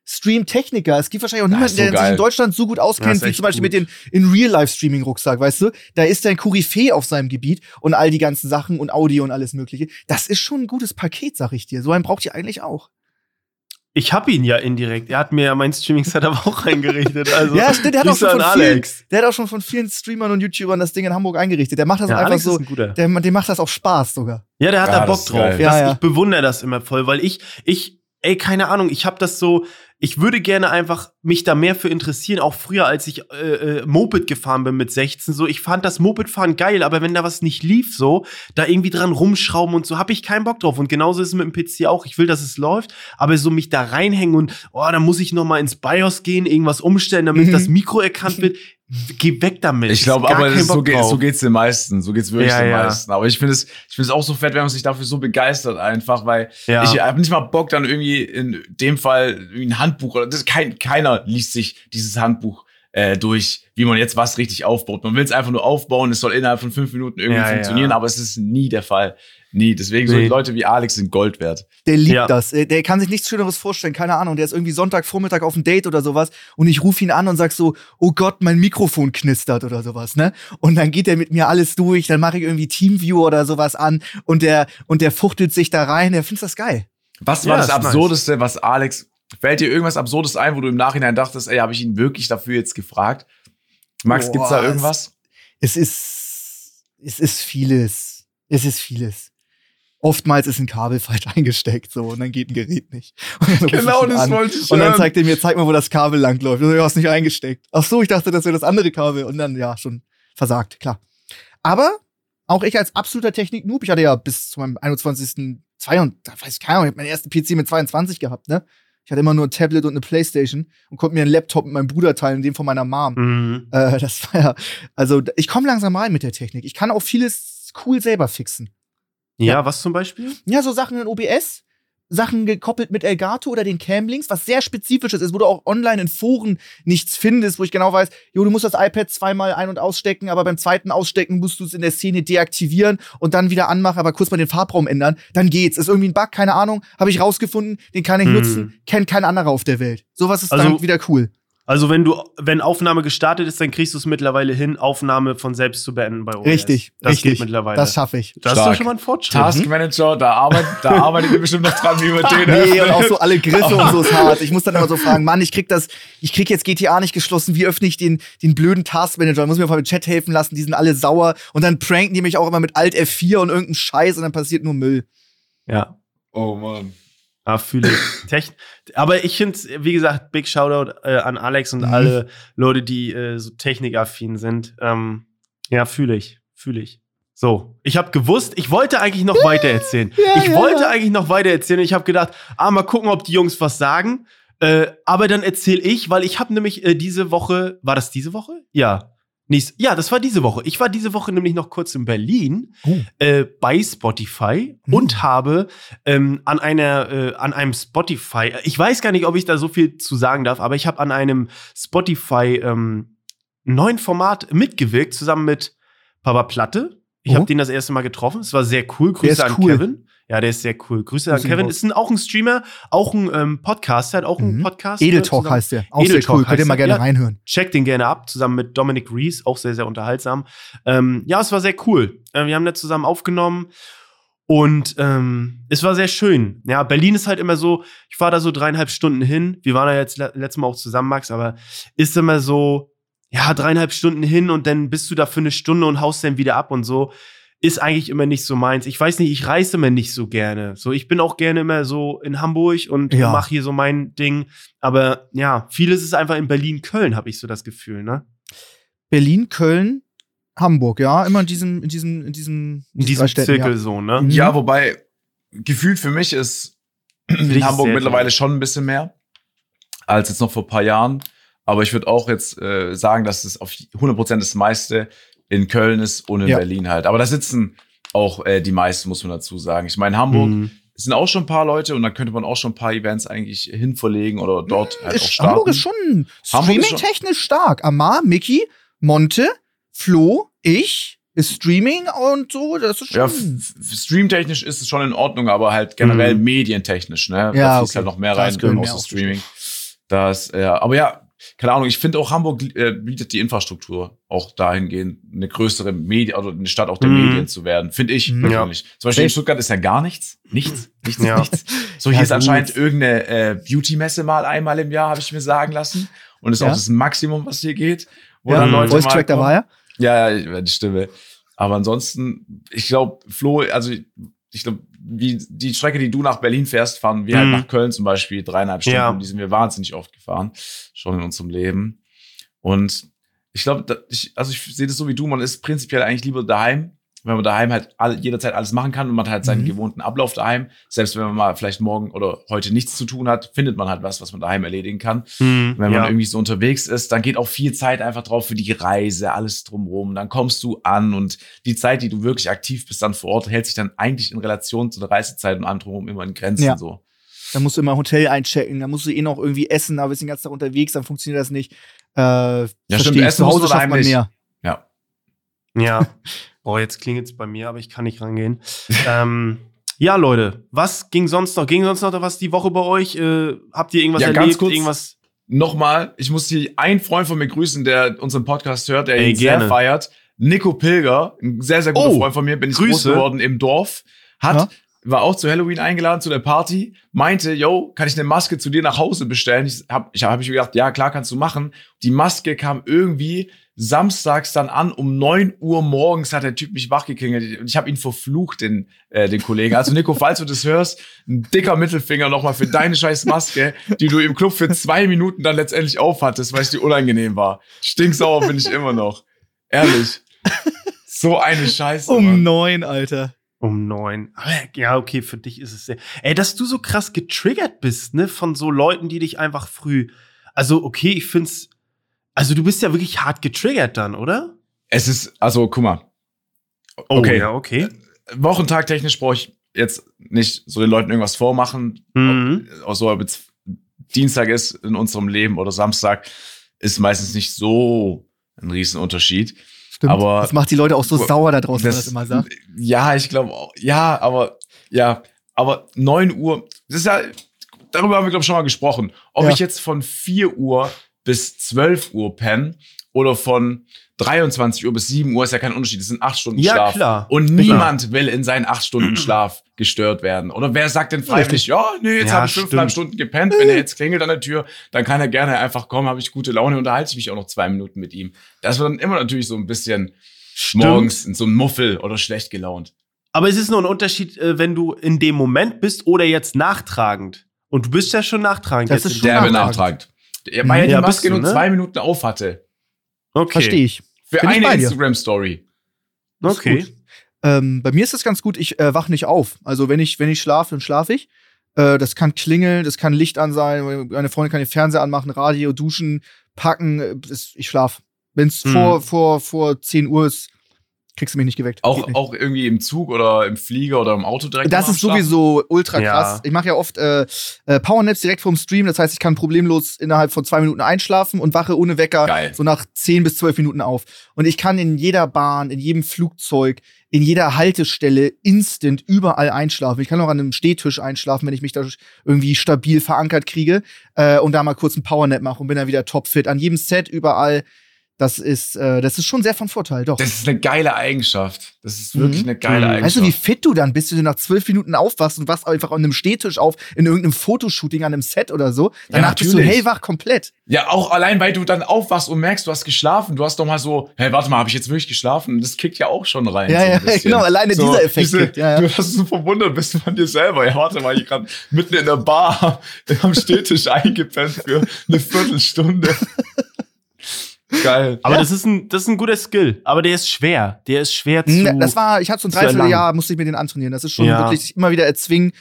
Stream-Techniker. Es gibt wahrscheinlich auch niemanden, so der geil. sich in Deutschland so gut auskennt, wie zum Beispiel gut. mit den in Real-Life-Streaming-Rucksack, weißt du? Da ist der ein Koryphäe auf seinem Gebiet und all die ganzen Sachen und Audio und alles Mögliche. Das ist schon ein gutes Paket, sag ich dir. So einen braucht ihr eigentlich auch. Ich hab ihn ja indirekt. Er hat mir ja mein Streaming-Setup (laughs) auch eingerichtet. Also, ja, stimmt, der hat, auch schon von vielen, Alex. der hat auch schon von vielen Streamern und YouTubern das Ding in Hamburg eingerichtet. Der macht das Ja, auch einfach Alex so. Der, dem macht das auch Spaß sogar. Ja, der hat Ja, da Bock das drauf. Das, Ja, ja. Ich bewundere das immer voll, weil ich, ich, ey, keine Ahnung, ich habe das so, ich würde gerne einfach mich da mehr für interessieren, auch früher, als ich äh, äh, Moped gefahren bin mit 16, so, ich fand das Mopedfahren geil, aber wenn da was nicht lief, so, da irgendwie dran rumschrauben und so, habe ich keinen Bock drauf. Und genauso ist es mit dem PC auch. Ich will, dass es läuft, aber so mich da reinhängen und, oh, da muss ich noch mal ins BIOS gehen, irgendwas umstellen, damit Mhm. das Mikro erkannt (laughs) wird. Geh weg damit. Ich glaube, aber das so, geht, so geht's den meisten. So geht's wirklich Ja, den ja. meisten. Aber ich finde es, ich finde es auch so fett, wenn man sich dafür so begeistert einfach, weil Ja. ich habe nicht mal Bock dann irgendwie in dem Fall ein Handbuch oder das kein, keiner liest sich dieses Handbuch äh, durch, wie man jetzt was richtig aufbaut. Man will es einfach nur aufbauen. Es soll innerhalb von fünf Minuten irgendwie funktionieren, aber es ist nie der Fall. Nie. Deswegen so Nee. Leute wie Alex sind Gold wert. Der liebt Ja. das. Äh, Der kann sich nichts Schöneres vorstellen. Keine Ahnung. Der ist irgendwie Sonntagvormittag auf ein Date oder sowas und ich rufe ihn an und sag so, oh Gott, mein Mikrofon knistert oder sowas, ne? Und dann geht er mit mir alles durch. Dann mache ich irgendwie Teamview oder sowas an und der und der fuchtelt sich da rein. Der findet das geil. Was Ja, war das ist nice. Absurdeste, was Alex, fällt dir irgendwas Absurdes ein, wo du im Nachhinein dachtest, ey, habe ich ihn wirklich dafür jetzt gefragt? Max, Boah, gibt's da es- irgendwas? Es ist es ist vieles. Es ist vieles. Oftmals ist ein Kabel (laughs) falsch eingesteckt so und dann geht ein Gerät nicht. Und Genau, das an. wollte ich Und dann zeigt er mir, zeig mal, wo das Kabel langläuft. Du hast nicht eingesteckt. Ach so, ich dachte, das wäre das andere Kabel. Und dann, ja, schon versagt, klar. Aber auch ich als absoluter Technik-Noob, ich hatte ja bis zu meinem 21. 22, weiß ich keine Ahnung, ich hab meinen ersten PC mit 22 gehabt, ne? Ich hatte immer nur ein Tablet und eine Playstation und konnte mir einen Laptop mit meinem Bruder teilen, den von meiner Mom. Mhm. Äh, das war ja, also ich komme langsam rein mit der Technik. Ich kann auch vieles cool selber fixen. Ja, was zum Beispiel? Ja, so Sachen in OBS, Sachen gekoppelt mit Elgato oder den Camlinks, was sehr spezifisches ist, wo du auch online in Foren nichts findest, wo ich genau weiß, jo, du musst das iPad zweimal ein- und ausstecken, aber beim zweiten Ausstecken musst du es in der Szene deaktivieren und dann wieder anmachen, aber kurz mal den Farbraum ändern, dann geht's. Ist irgendwie ein Bug, keine Ahnung, habe ich rausgefunden, den kann ich Hm. nutzen, kennt kein anderer auf der Welt. Sowas ist Also- dann wieder cool. Also wenn du, wenn Aufnahme gestartet ist, dann kriegst du es mittlerweile hin, Aufnahme von selbst zu beenden bei OBS. Richtig, Das richtig. geht mittlerweile. Das schaffe ich. das ist doch Stark. schon mal ein Fortschritt. Task Manager, da arbeitet, da (laughs) arbeitet ihr bestimmt noch dran, wie man den Nee, und auch so alle Griffe und so ist (laughs) hart. Ich muss dann immer so fragen, Mann, ich krieg das, ich krieg jetzt GTA nicht geschlossen, wie öffne ich den, den blöden Taskmanager? Muss mir mal im Chat helfen lassen, die sind alle sauer und dann pranken die mich auch immer mit Alt F4 und irgendeinem Scheiß und dann passiert nur Müll. Ja. Oh Mann. Ja, fühle ich. (laughs) Techn Aber ich finde, wie gesagt, Big Shoutout äh, an Alex und Mhm. alle Leute, die äh, so technikaffin sind. Ähm, ja, fühle ich. Fühle ich. So, ich habe gewusst, ich wollte eigentlich noch weiter erzählen. Ja, ich ja, wollte ja. eigentlich noch weiter erzählen. Ich habe gedacht, ah, mal gucken, ob die Jungs was sagen. Äh, aber dann erzähle ich, weil ich habe nämlich äh, diese Woche, war das diese Woche? Ja. Nächst, ja, das war diese Woche. Ich war diese Woche nämlich noch kurz in Berlin Oh. äh, bei Spotify Mhm. und habe ähm, an einer äh, an einem Spotify, ich weiß gar nicht, ob ich da so viel zu sagen darf, aber ich habe an einem Spotify ähm, neuen Format mitgewirkt zusammen mit Papa Platte. Ich Oh. habe den das erste Mal getroffen. Es war sehr cool. Grüße an cool. Kevin. Ja, der ist sehr cool. Grüße an Grüße Kevin. raus. Ist ein, auch ein Streamer, auch ein ähm, Podcaster, hat auch einen Mhm. Podcast. Edel äh, heißt der. Auch sehr Edeltalk cool. Könnt ihr mal gerne Ja. reinhören. Checkt den gerne ab, zusammen mit Dominic Reese, auch sehr, sehr unterhaltsam. Ähm, ja, es war sehr cool. Äh, wir haben da zusammen aufgenommen und ähm, es war sehr schön. Ja, Berlin ist halt immer so, ich fahre da so dreieinhalb Stunden hin. Wir waren da jetzt le letztes Mal auch zusammen, Max, aber ist immer so, ja, dreieinhalb Stunden hin und dann bist du da für eine Stunde und haust dann wieder ab und so. Ist eigentlich immer nicht so meins. Ich weiß nicht, ich reise immer nicht so gerne. So, ich bin auch gerne immer so in Hamburg und Ja. mache hier so mein Ding. Aber ja, vieles ist einfach in Berlin, Köln, habe ich so das Gefühl, ne? Berlin, Köln, Hamburg, ja. Immer in diesem, in diesem, in diesem, In diesem Städten, Zirkel ja. so, ne? Mhm. Ja, wobei, gefühlt für mich ist in Hamburg mittlerweile viel. schon ein bisschen mehr als jetzt noch vor ein paar Jahren. Aber ich würde auch jetzt äh, sagen, dass es auf 100% das meiste in Köln ist und in Ja. Berlin halt. Aber da sitzen auch äh, die meisten, muss man dazu sagen. Ich meine, Hamburg Mhm. sind auch schon ein paar Leute und da könnte man auch schon ein paar Events eigentlich hinverlegen oder dort halt auch starten. Hamburg ist schon streaming-technisch stark. Amar, Mickey, Monte, Flo, ich, ist Streaming und so, das ist ja, schon. f- streamtechnisch ist es schon in Ordnung, aber halt generell Mhm. medientechnisch, ne? Ja, da fließt okay. halt noch mehr rein, außer Streaming. Das, ja, aber ja, keine Ahnung, ich finde auch Hamburg äh, bietet die Infrastruktur auch dahingehend, eine größere Medien, oder eine Stadt auch der Mhm. Medien zu werden, finde ich Mhm. persönlich. Zum Beispiel in Stuttgart ist ja gar nichts. Nichts, nichts, Ja. nichts. So, Ja, hier ist gut. anscheinend irgendeine äh, Beauty-Messe mal einmal im Jahr, habe ich mir sagen lassen. Und ist Ja. auch das Maximum, was hier geht. Wo Ja, dann Leute Voice Track, da war. Ja, ja, die Stimme. Aber ansonsten, ich glaube, Flo, also ich glaube, wie die Strecke, die du nach Berlin fährst, fahren wir halt Mhm. nach Köln zum Beispiel dreieinhalb Stunden. Ja. Die sind wir wahnsinnig oft gefahren, schon in unserem Leben. Und ich glaube, ich, also ich sehe das so wie du, man ist prinzipiell eigentlich lieber daheim, weil man daheim halt all, jederzeit alles machen kann und man hat halt seinen Mhm. gewohnten Ablauf daheim. Selbst wenn man mal vielleicht morgen oder heute nichts zu tun hat, findet man halt was, was man daheim erledigen kann. Hm, Wenn man ja. irgendwie so unterwegs ist, dann geht auch viel Zeit einfach drauf für die Reise, alles drumherum. Dann kommst du an und die Zeit, die du wirklich aktiv bist dann vor Ort, hält sich dann eigentlich in Relation zu der Reisezeit und allem drumherum immer in Grenzen Ja. so. Da musst du immer Hotel einchecken, da musst du eh noch irgendwie essen, da bist den ganzen Tag unterwegs, dann funktioniert das nicht. Äh, ja, stimmt, essen Zu Hause schafft man nicht. mehr. Ja. Ja. (laughs) (laughs) Boah, jetzt klingelt's bei mir, aber ich kann nicht rangehen. (laughs) ähm, ja, Leute, was ging sonst noch? Ging sonst noch was die Woche bei euch? Äh, habt ihr irgendwas Ja, ganz erlebt? kurz. Irgendwas? Nochmal, ich muss hier einen Freund von mir grüßen, der unseren Podcast hört, der Ey, ihn gerne. sehr feiert. Nico Pilger, ein sehr, sehr guter Oh, Freund von mir, bin ich Grüße. groß geworden im Dorf, hat, Ja. war auch zu Halloween eingeladen zu der Party, meinte, yo, kann ich eine Maske zu dir nach Hause bestellen? Ich habe ich hab ich mir gedacht, ja, klar, kannst du machen. Die Maske kam irgendwie samstags dann an, um 9 Uhr morgens hat der Typ mich wachgeklingelt. Und ich habe ihn verflucht, den, äh, den Kollegen. Also Nico, falls du das hörst, ein dicker Mittelfinger nochmal für deine scheiß Maske, die du im Club für zwei Minuten dann letztendlich aufhattest, weil es dir unangenehm war. Stinksauer bin ich immer noch. Ehrlich. So eine Scheiße. Um Mann. neun, Alter. Um neun. Ja, okay, für dich ist es sehr. Ey, dass du so krass getriggert bist, ne, von so Leuten, die dich einfach früh. Also, okay, ich find's. Also, du bist ja wirklich hart getriggert dann, oder? Es ist, also, guck mal. Oh, Okay. ja, okay. Wochentag technisch brauche ich jetzt nicht so den Leuten irgendwas vormachen. Mhm. Ob, so, ob jetzt Dienstag ist in unserem Leben oder Samstag, ist meistens nicht so ein Riesenunterschied. Stimmt. Aber- das macht die Leute auch so Das- sauer da draußen, wenn man das immer sagt. Ja, ich glaube auch. Ja, aber ja, aber 9 Uhr, das ist ja, darüber haben wir, glaube ich, schon mal gesprochen. Ob Ja. ich jetzt von 4 Uhr bis 12 Uhr penne oder von 23 Uhr bis 7 Uhr ist ja kein Unterschied. Das sind 8 Stunden Ja, Schlaf. klar. Und Klar. niemand will in seinen 8 Stunden Schlaf gestört werden. Oder wer sagt denn freiwillig, ja, nee, jetzt Ja, habe ich fünfeinhalb. Stunden gepennt. Wenn er jetzt klingelt an der Tür, dann kann er gerne einfach kommen, habe ich gute Laune, unterhalte ich mich auch noch zwei Minuten mit ihm. Das wird dann immer natürlich so ein bisschen Stimmt. morgens in so einem Muffel oder schlecht gelaunt. Aber es ist nur ein Unterschied, äh, wenn du in dem Moment bist oder jetzt nachtragend. Und du bist ja schon nachtragend. Das jetzt ist schon Der dem- nachtragend. Benachtragt. Ja, weil er die Ja, Maske du, nur ne? zwei Minuten auf hatte. Okay. Verstehe ich. Für Bin eine. Instagram-Story. Okay. Ähm, bei mir ist das ganz gut, ich äh, wach nicht auf. Also wenn ich, wenn ich schlafe, dann schlafe ich. Äh, das kann klingeln, das kann Licht an sein, meine Freundin kann den Fernseher anmachen, Radio, duschen, packen. äh, Das, ich schlaf. Wenn es Hm. vor, vor, vor 10 Uhr ist, kriegst du mich nicht geweckt. Auch, nicht. auch irgendwie im Zug oder im Flieger oder im Auto direkt. Das ist sowieso ultra Ja. krass. Ich mache ja oft äh, äh, Powernaps direkt vorm Stream. Das heißt, ich kann problemlos innerhalb von zwei Minuten einschlafen und wache ohne Wecker Geil. so nach zehn bis zwölf Minuten auf. Und ich kann in jeder Bahn, in jedem Flugzeug, in jeder Haltestelle instant überall einschlafen. Ich kann auch an einem Stehtisch einschlafen, wenn ich mich da irgendwie stabil verankert kriege äh, und da mal kurz einen Powernap mache und bin dann wieder topfit. An jedem Set überall. Das ist, äh, das ist schon sehr von Vorteil, doch. Das ist eine geile Eigenschaft. Das ist wirklich Mhm. eine geile Mhm. Eigenschaft. Weißt du, wie fit du dann bist, wenn du nach zwölf Minuten aufwachst und wachst einfach an einem Stehtisch auf, in irgendeinem Fotoshooting an einem Set oder so. Danach bist du hellwach komplett. Ja, auch allein, weil du dann aufwachst und merkst, du hast geschlafen. Du hast doch mal so, hey, warte mal, habe ich jetzt wirklich geschlafen? Das kickt ja auch schon rein. Ja, so ja, (laughs) genau, alleine dieser Effekt kickt, ja, ja. Du hast so verwundert bist von dir selber. Ja, warte mal, ich gerade mitten in der Bar (laughs) am Stehtisch eingepennt für eine Viertelstunde. (laughs) Geil. (laughs) Aber Ja. das, ist ein, das ist ein guter Skill. Aber der ist schwer. Der ist schwer zu. Ne, Das war, ich hatte so ein zu. Dreivierteljahr, musste ich mir den antrainieren. Das ist schon Ja. wirklich sich immer wieder erzwingen,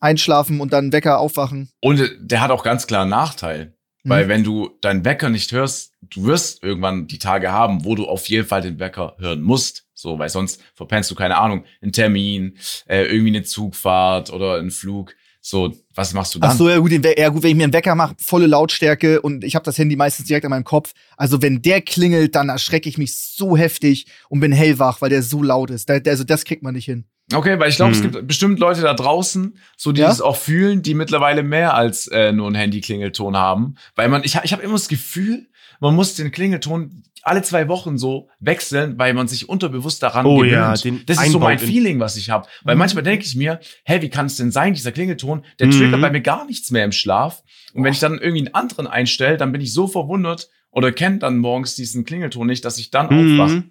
einschlafen und dann Wecker aufwachen. Und der hat auch ganz klar einen Nachteil. Mhm. Weil wenn du deinen Wecker nicht hörst, du wirst irgendwann die Tage haben, wo du auf jeden Fall den Wecker hören musst. So, weil sonst verpennst du, keine Ahnung, einen Termin, äh, irgendwie eine Zugfahrt oder einen Flug. So, was machst du dann? Ach so, ja gut, ja gut, wenn ich mir einen Wecker mache, volle Lautstärke und ich habe das Handy meistens direkt an meinem Kopf. Also wenn der klingelt, dann erschrecke ich mich so heftig und bin hellwach, weil der so laut ist. Da, also das kriegt man nicht hin. Okay, weil ich glaube, es Hm. gibt bestimmt Leute da draußen, so die Ja? das auch fühlen, die mittlerweile mehr als äh, nur einen Handy-Klingelton haben. Weil man, ich, ich habe immer das Gefühl, man muss den Klingelton alle zwei Wochen so wechseln, weil man sich unterbewusst daran Oh gewöhnt. ja, den das ist so mein Feeling, was ich habe. Weil Mhm. manchmal denke ich mir, hä, wie kann es denn sein, dieser Klingelton, der Mhm. triggert bei mir gar nichts mehr im Schlaf. Und wenn ich dann irgendwie einen anderen einstelle, dann bin ich so verwundert oder kenne dann morgens diesen Klingelton nicht, dass ich dann aufwache. Mhm.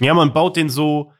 Ja, man baut den so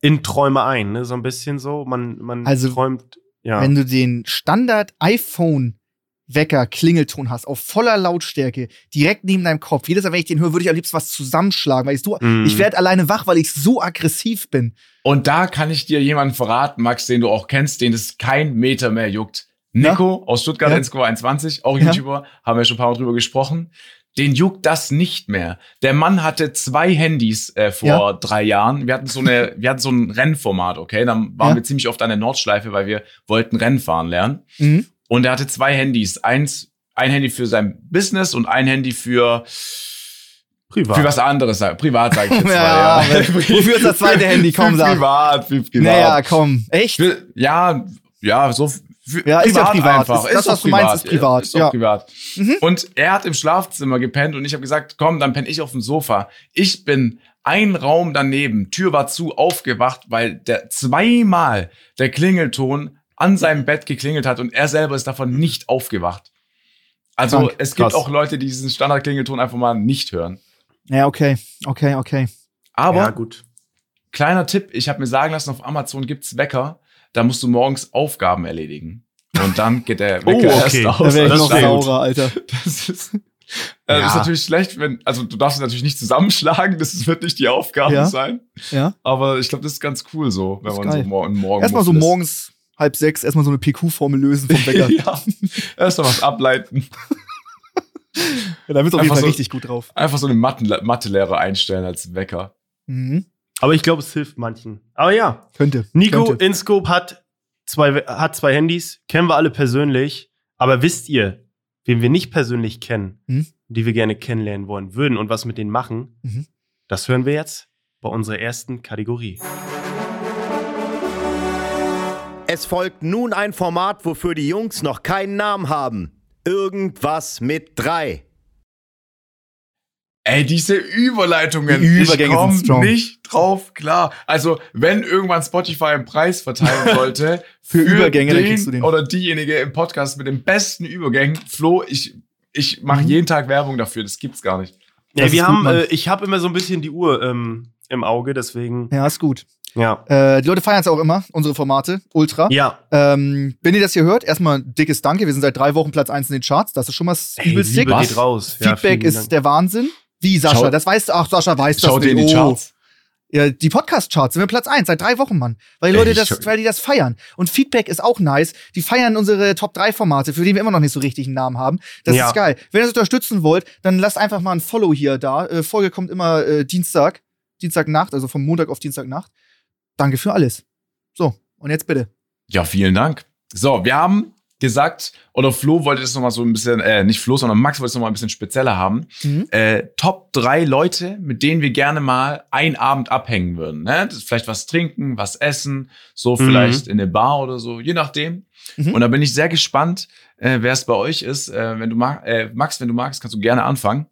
in Träume ein, ne? So ein bisschen so. Man, man Also, träumt. Ja. Wenn du den Standard iPhone Wecker Klingelton hast auf voller Lautstärke direkt neben deinem Kopf. Jedes Mal, wenn ich den höre, würde ich am liebsten was zusammenschlagen, weil ich so Mhm. ich werde alleine wach, weil ich so aggressiv bin. Und da kann ich dir jemanden verraten, Max, den du auch kennst, den es kein Meter mehr juckt. Nico aus Stuttgart Ja. 1,21, auch Ja. YouTuber, haben wir schon ein paar Mal drüber gesprochen. Den juckt das nicht mehr. Der Mann hatte zwei Handys äh, vor Ja. drei Jahren. Wir hatten so eine, (laughs) wir hatten so ein Rennformat, okay? Dann waren Ja. wir ziemlich oft an der Nordschleife, weil wir wollten Rennen fahren lernen. Mhm. Und er hatte zwei Handys. Eins, ein Handy für sein Business und ein Handy für, Privat. für was anderes. Privat, sage ich (laughs) jetzt Ja, mal. Ja. wofür ist das zweite Handy? (laughs) Komm, sag. privat, für privat. Naja, komm. Echt? Für, ja, ja, so für Ja, ist ja privat. einfach. Ist- das, was du meinst, ist privat, Ist ja. privat. Mhm. Und er hat im Schlafzimmer gepennt und ich habe gesagt, komm, dann penne ich auf dem Sofa. Ich bin ein Raum daneben, Tür war zu, aufgewacht, weil der zweimal der Klingelton an seinem Bett geklingelt hat und er selber ist davon nicht aufgewacht. Also Krank, es gibt krass. auch Leute, die diesen Standardklingelton einfach mal nicht hören. Ja, okay. Okay, okay. Aber ja, gut. kleiner Tipp, ich habe mir sagen lassen, auf Amazon gibt's Wecker, da musst du morgens Aufgaben erledigen. Und dann geht der (laughs) Wecker Oh, okay. erst Da aus. wäre ich das noch saurer, Alter. (laughs) Das ist, äh, Ja. ist natürlich schlecht, wenn, also du darfst es natürlich nicht zusammenschlagen, das wird nicht die Aufgabe Ja. sein. Ja. Aber ich glaube, das ist ganz cool so, wenn man geil. so mor morgen Erstmal so morgens halb sechs, erstmal so eine PQ-Formel lösen vom Wecker. (laughs) ja, erstmal was ableiten. (laughs) Ja, da du auf jeden Einfach Fall so- richtig gut drauf. Einfach so eine Mathe- Mathelehrer einstellen als Wecker. Mhm. Aber ich glaube, es hilft manchen. Aber ja, Könnte. Nico könnte. InScope hat zwei, hat zwei Handys, kennen wir alle persönlich. Aber wisst ihr, wen wir nicht persönlich kennen, Hm? die wir gerne kennenlernen wollen würden und was mit denen machen? Mhm. Das hören wir jetzt bei unserer ersten Kategorie. Es folgt nun ein Format, wofür die Jungs noch keinen Namen haben. Irgendwas mit drei. Ey, diese Überleitungen, Die Übergänge ich komm sind strong. nicht drauf klar. Also, wenn irgendwann Spotify einen Preis verteilen (laughs) sollte Für Übergänge, dann den kriegst du den. oder diejenige im Podcast mit den besten Übergängen, Flo, ich ich mache Mhm. jeden Tag Werbung dafür, das gibt's gar nicht. Ja, Das wir haben, äh, ich habe immer so ein bisschen die Uhr ähm, im Auge, deswegen. Ja, ist gut. Ja. Äh, die Leute feiern es auch immer, unsere Formate. Ultra. Ja. Ähm, wenn ihr das hier hört, erstmal ein dickes Danke. Wir sind seit drei Wochen Platz 1 in den Charts. Das ist schon mal Ey, übelst Was? geht raus. Ja, Feedback vielen ist Dank. der Wahnsinn. Wie, Sascha? Schau- das weißt du. Ach, Sascha weiß das dir in nicht. die Oh. Charts. Ja, die Podcast-Charts sind wir Platz 1 seit drei Wochen, Mann. Weil die Ey, Leute ich das, weil die das feiern. Und Feedback ist auch nice. Die feiern unsere Top 3 Formate, für die wir immer noch nicht so richtig einen Namen haben. Das Ja. ist geil. Wenn ihr das unterstützen wollt, dann lasst einfach mal ein Follow hier da. Äh, Folge kommt immer äh, Dienstag, Dienstagnacht, also vom Montag auf Dienstagnacht. Danke für alles. So, und jetzt bitte. Ja, vielen Dank. So, wir haben gesagt, oder Flo wollte das nochmal so ein bisschen, äh, nicht Flo, sondern Max wollte es nochmal ein bisschen spezieller haben. Mhm. Äh, Top drei Leute, mit denen wir gerne mal einen Abend abhängen würden. Ne? Das ist vielleicht was trinken, was essen, so Mhm. vielleicht in eine Bar oder so, je nachdem. Mhm. Und da bin ich sehr gespannt, äh, wer es bei euch ist. Äh, wenn du mag, äh, Max, wenn du magst, kannst du gerne anfangen.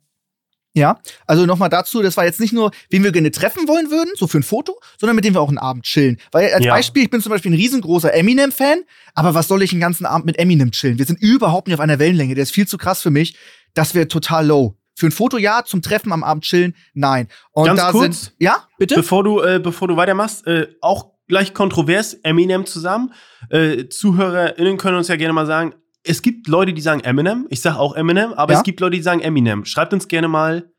Ja, also nochmal dazu, das war jetzt nicht nur, wen wir gerne treffen wollen würden, so für ein Foto, sondern mit dem wir auch einen Abend chillen. Weil als Ja. Beispiel, ich bin zum Beispiel ein riesengroßer Eminem-Fan, aber was soll ich den ganzen Abend mit Eminem chillen? Wir sind überhaupt nicht auf einer Wellenlänge, der ist viel zu krass für mich. Das wäre total low. Für ein Foto ja, zum Treffen am Abend chillen, nein. Und Ganz da kurz, sind, ja, bitte? Bevor du, äh, bevor du weitermachst, äh, auch gleich kontrovers, Eminem zusammen. Äh, ZuhörerInnen können uns ja gerne mal sagen, es gibt Leute, die sagen Eminem. Ich sage auch Eminem, aber Ja. es gibt Leute, die sagen Eminem. Schreibt uns gerne mal,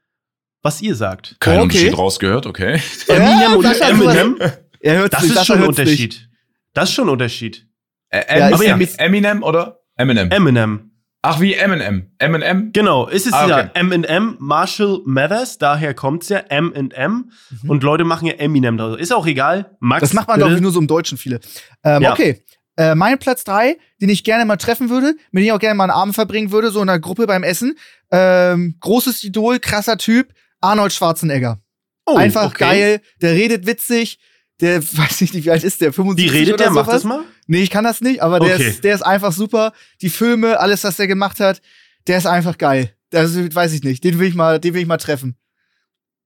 was ihr sagt. Kein Okay. Unterschied rausgehört, okay. Eminem oder Sascha, Eminem? er hört Das nicht, ist schon ein hört's nicht. Unterschied. Das ist schon ein Unterschied. Äh, Ja, ist ja Eminem oder Eminem? Eminem. Ach, wie Eminem. Eminem? Genau, ist es Ah, ja okay. M&M, Marshall Mathers, daher kommt's ja, M&M. Mhm. Und Leute machen ja Eminem draus. Ist auch egal. Max, Das macht man, ich, nur so im Deutschen viele. Ähm, Ja. Okay. Äh, mein Platz drei, den ich gerne mal treffen würde, mit dem ich auch gerne mal einen Abend verbringen würde, so in einer Gruppe beim Essen. Ähm, großes Idol, krasser Typ, Arnold Schwarzenegger. Oh, Einfach okay. geil, der redet witzig, der (laughs) weiß ich nicht, wie alt ist der? 75 Wie redet oder der? Mach sowas? das mal. Nee, ich kann das nicht, aber der, Okay. ist, der ist einfach super. Die Filme, alles, was der gemacht hat, der ist einfach geil. Das weiß ich nicht. Den will ich mal, den will ich mal treffen.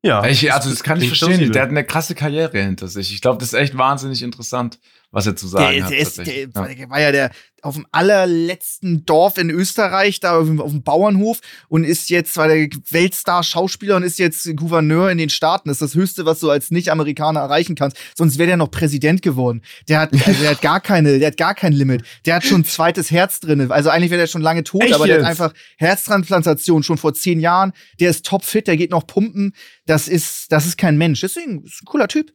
Ja. Ich, also das kann ich verstehen. Der hat eine krasse Karriere hinter sich. Ich glaube, das ist echt wahnsinnig interessant, was er zu sagen Der, hat. der, ist, der, ja. der war ja der auf dem allerletzten Dorf in Österreich, da auf dem, auf dem Bauernhof und ist jetzt, war der Weltstar-Schauspieler und ist jetzt Gouverneur in den Staaten. Das ist das Höchste, was du als Nicht-Amerikaner erreichen kannst. Sonst wäre der noch Präsident geworden. Der hat, also der hat gar keine, der hat gar kein Limit. Der hat schon ein zweites Herz drin. Also eigentlich wäre der schon lange tot, Echt aber der hat einfach Herztransplantation schon vor zehn Jahren. Der ist topfit, der geht noch pumpen. Das ist, das ist kein Mensch. Deswegen ist ein cooler Typ.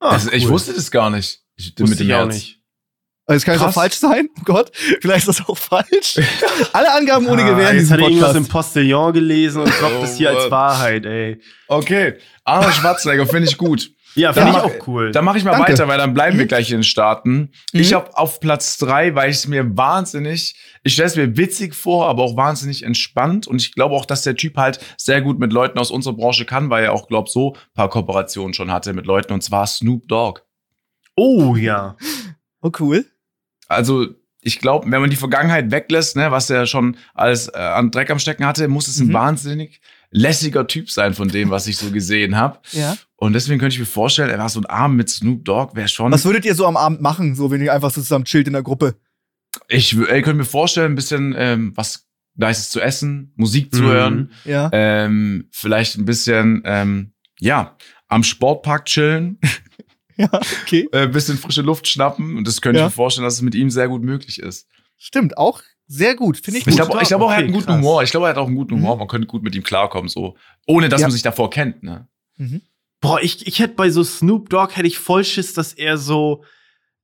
Ah, Das, Ich cool. wusste das gar nicht. Ich, Wusste ich auch Herz. nicht. Also es kann jetzt auch Krass. falsch sein. Oh (laughs) Gott, vielleicht ist das auch falsch. (laughs) Alle Angaben ohne Ah, Gewähr in Jetzt diesem hat er irgendwas im. Postillon gelesen und droppt Oh es hier als. Wahrheit, ey. Okay, Arnold Schwarzenegger finde ich gut. (laughs) Ja, Dann finde ich mach- auch cool. Dann mache ich mal Danke. weiter, weil dann bleiben wir gleich in den Staaten. Mhm. Ich habe auf Platz drei, weil ich es mir wahnsinnig, ich stelle es mir witzig vor, aber auch wahnsinnig entspannt. Und ich glaube auch, dass der Typ halt sehr gut mit Leuten aus unserer Branche kann, weil er auch, glaube so ein paar Kooperationen schon hatte mit Leuten, und zwar Snoop Dogg. Oh ja. Oh, cool. Also, ich glaube, wenn man die Vergangenheit weglässt, ne, was er schon alles äh, an Dreck am Stecken hatte, muss es ein Mhm. wahnsinnig lässiger Typ sein von dem, was ich so gesehen habe. Ja. Und deswegen könnte ich mir vorstellen, er war so ein Abend mit Snoop Dogg, wäre schon. Was würdet ihr so am Abend machen, so wenn ihr einfach so zusammen chillt in der Gruppe? Ich, ich könnte mir vorstellen, ein bisschen ähm, was Nices zu essen, Musik zu Mhm. hören, Ja. ähm, vielleicht ein bisschen, ähm, ja, am Sportpark chillen, (laughs) (laughs) Ja, okay. äh, ein bisschen frische Luft schnappen. Und das könnte Ja. ich mir vorstellen, dass es mit ihm sehr gut möglich ist. Stimmt, auch sehr gut. Finde ich Ich gut. glaube, ich glaub auch, er hat einen Okay, guten krass. Humor. Ich glaube, er hat auch einen guten Humor. Mhm. Man könnte gut mit ihm klarkommen, so. Ohne dass Ja. man sich davor kennt, ne? Mhm. Boah, ich, ich hätte bei so Snoop Dogg hätte ich voll Schiss, dass er so.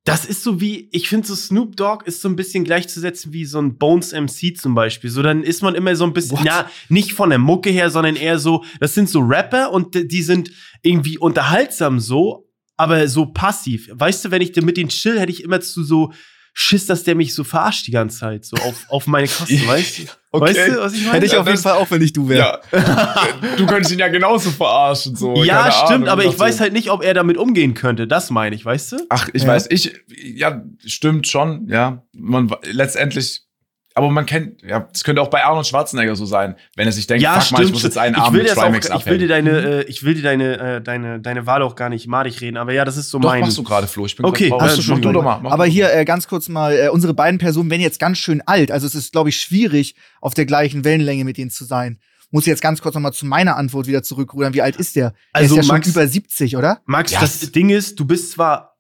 Das ist so wie, ich finde so Snoop Dogg ist so ein bisschen gleichzusetzen wie so ein Bones MC zum Beispiel. So, dann ist man immer so ein bisschen, What? ja, nicht von der Mucke her, sondern eher so, das sind so Rapper und die sind irgendwie unterhaltsam so, aber so passiv. Weißt du, wenn ich mit denen chill, hätte ich immer zu so Schiss, dass der mich so verarscht die ganze Zeit, so auf, auf meine Kosten, (laughs) weißt du? Okay. Weißt du, was ich meine? Hätte ich auf jeden Fall auch, wenn ich du wäre. Ja. (laughs) du könntest ihn ja genauso verarschen, so. Ja, keine stimmt, Ahnung, aber ich weiß so- halt nicht, ob er damit umgehen könnte. Das meine ich, weißt du? Ach, ich Ja. weiß, ich, ja, stimmt schon, ja. Man, letztendlich, aber man kennt, ja, das könnte auch bei Arnold Schwarzenegger so sein, wenn er sich denkt, fuck mal, ich muss jetzt einen ich will, mit Trimax ich will dir abhängen. deine, äh, ich will dir deine, äh, deine, deine Wahl auch gar nicht madig reden, aber ja, das ist so Doch, mein. machst du gerade, Flo, ich bin Okay, hast du schon Mach du doch mal. mach Aber hier äh, ganz kurz mal, äh, unsere beiden Personen werden jetzt ganz schön alt. Also es ist, glaube ich, schwierig, auf der gleichen Wellenlänge mit denen zu sein. Muss jetzt ganz kurz noch mal zu meiner Antwort wieder zurückrudern. Wie alt ist der? Also, der ist ja Max- schon über 70, oder? Max, Ja, das Ding ist, du bist zwar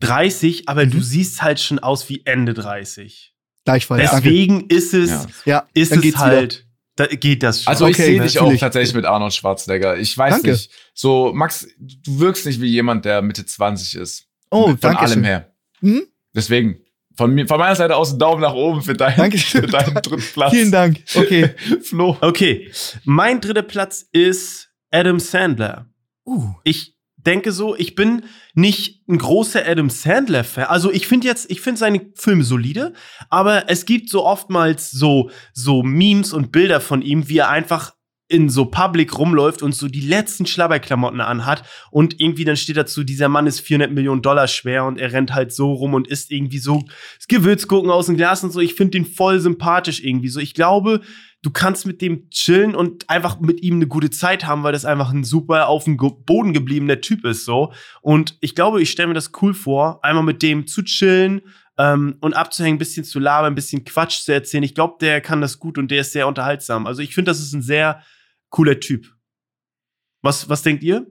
U30, aber Mhm. du siehst halt schon aus wie Ende 30. Gleichfalls. Danke. Deswegen ist es, Ja. Ist dann es halt, da geht das schon. Also ich Okay, sehe dich auch tatsächlich mit Arnold Schwarzenegger. Ich weiß Danke. nicht. So, Max, du wirkst nicht wie jemand, der Mitte 20 ist. Oh, Von danke allem schön. her. Mhm. Deswegen, von, mir, von meiner Seite aus einen Daumen nach oben für, dein, Dankeschön. für deinen dritten Platz. Vielen Dank. Okay. (laughs) Flo. Okay, mein dritter Platz ist Adam Sandler. Uh. ich denke so, ich bin nicht ein großer Adam Sandler-Fan. Also ich finde jetzt, ich finde seine Filme solide, aber es gibt so oftmals so, so Memes und Bilder von ihm, wie er einfach in so Public rumläuft und so die letzten Schlabberklamotten anhat und irgendwie dann steht dazu, dieser Mann ist 400 Millionen Dollar schwer und er rennt halt so rum und isst irgendwie so Gewürzgurken aus dem Glas und so. Ich finde den voll sympathisch irgendwie so. Ich glaube, du kannst mit dem chillen und einfach mit ihm eine gute Zeit haben, weil das einfach ein super auf dem Boden gebliebener Typ ist so. Und ich glaube, ich stelle mir das cool vor, einmal mit dem zu chillen ähm, und abzuhängen, ein bisschen zu labern, ein bisschen Quatsch zu erzählen. Ich glaube, der kann das gut und der ist sehr unterhaltsam. Also ich finde, das ist ein sehr cooler Typ. Was, was denkt ihr?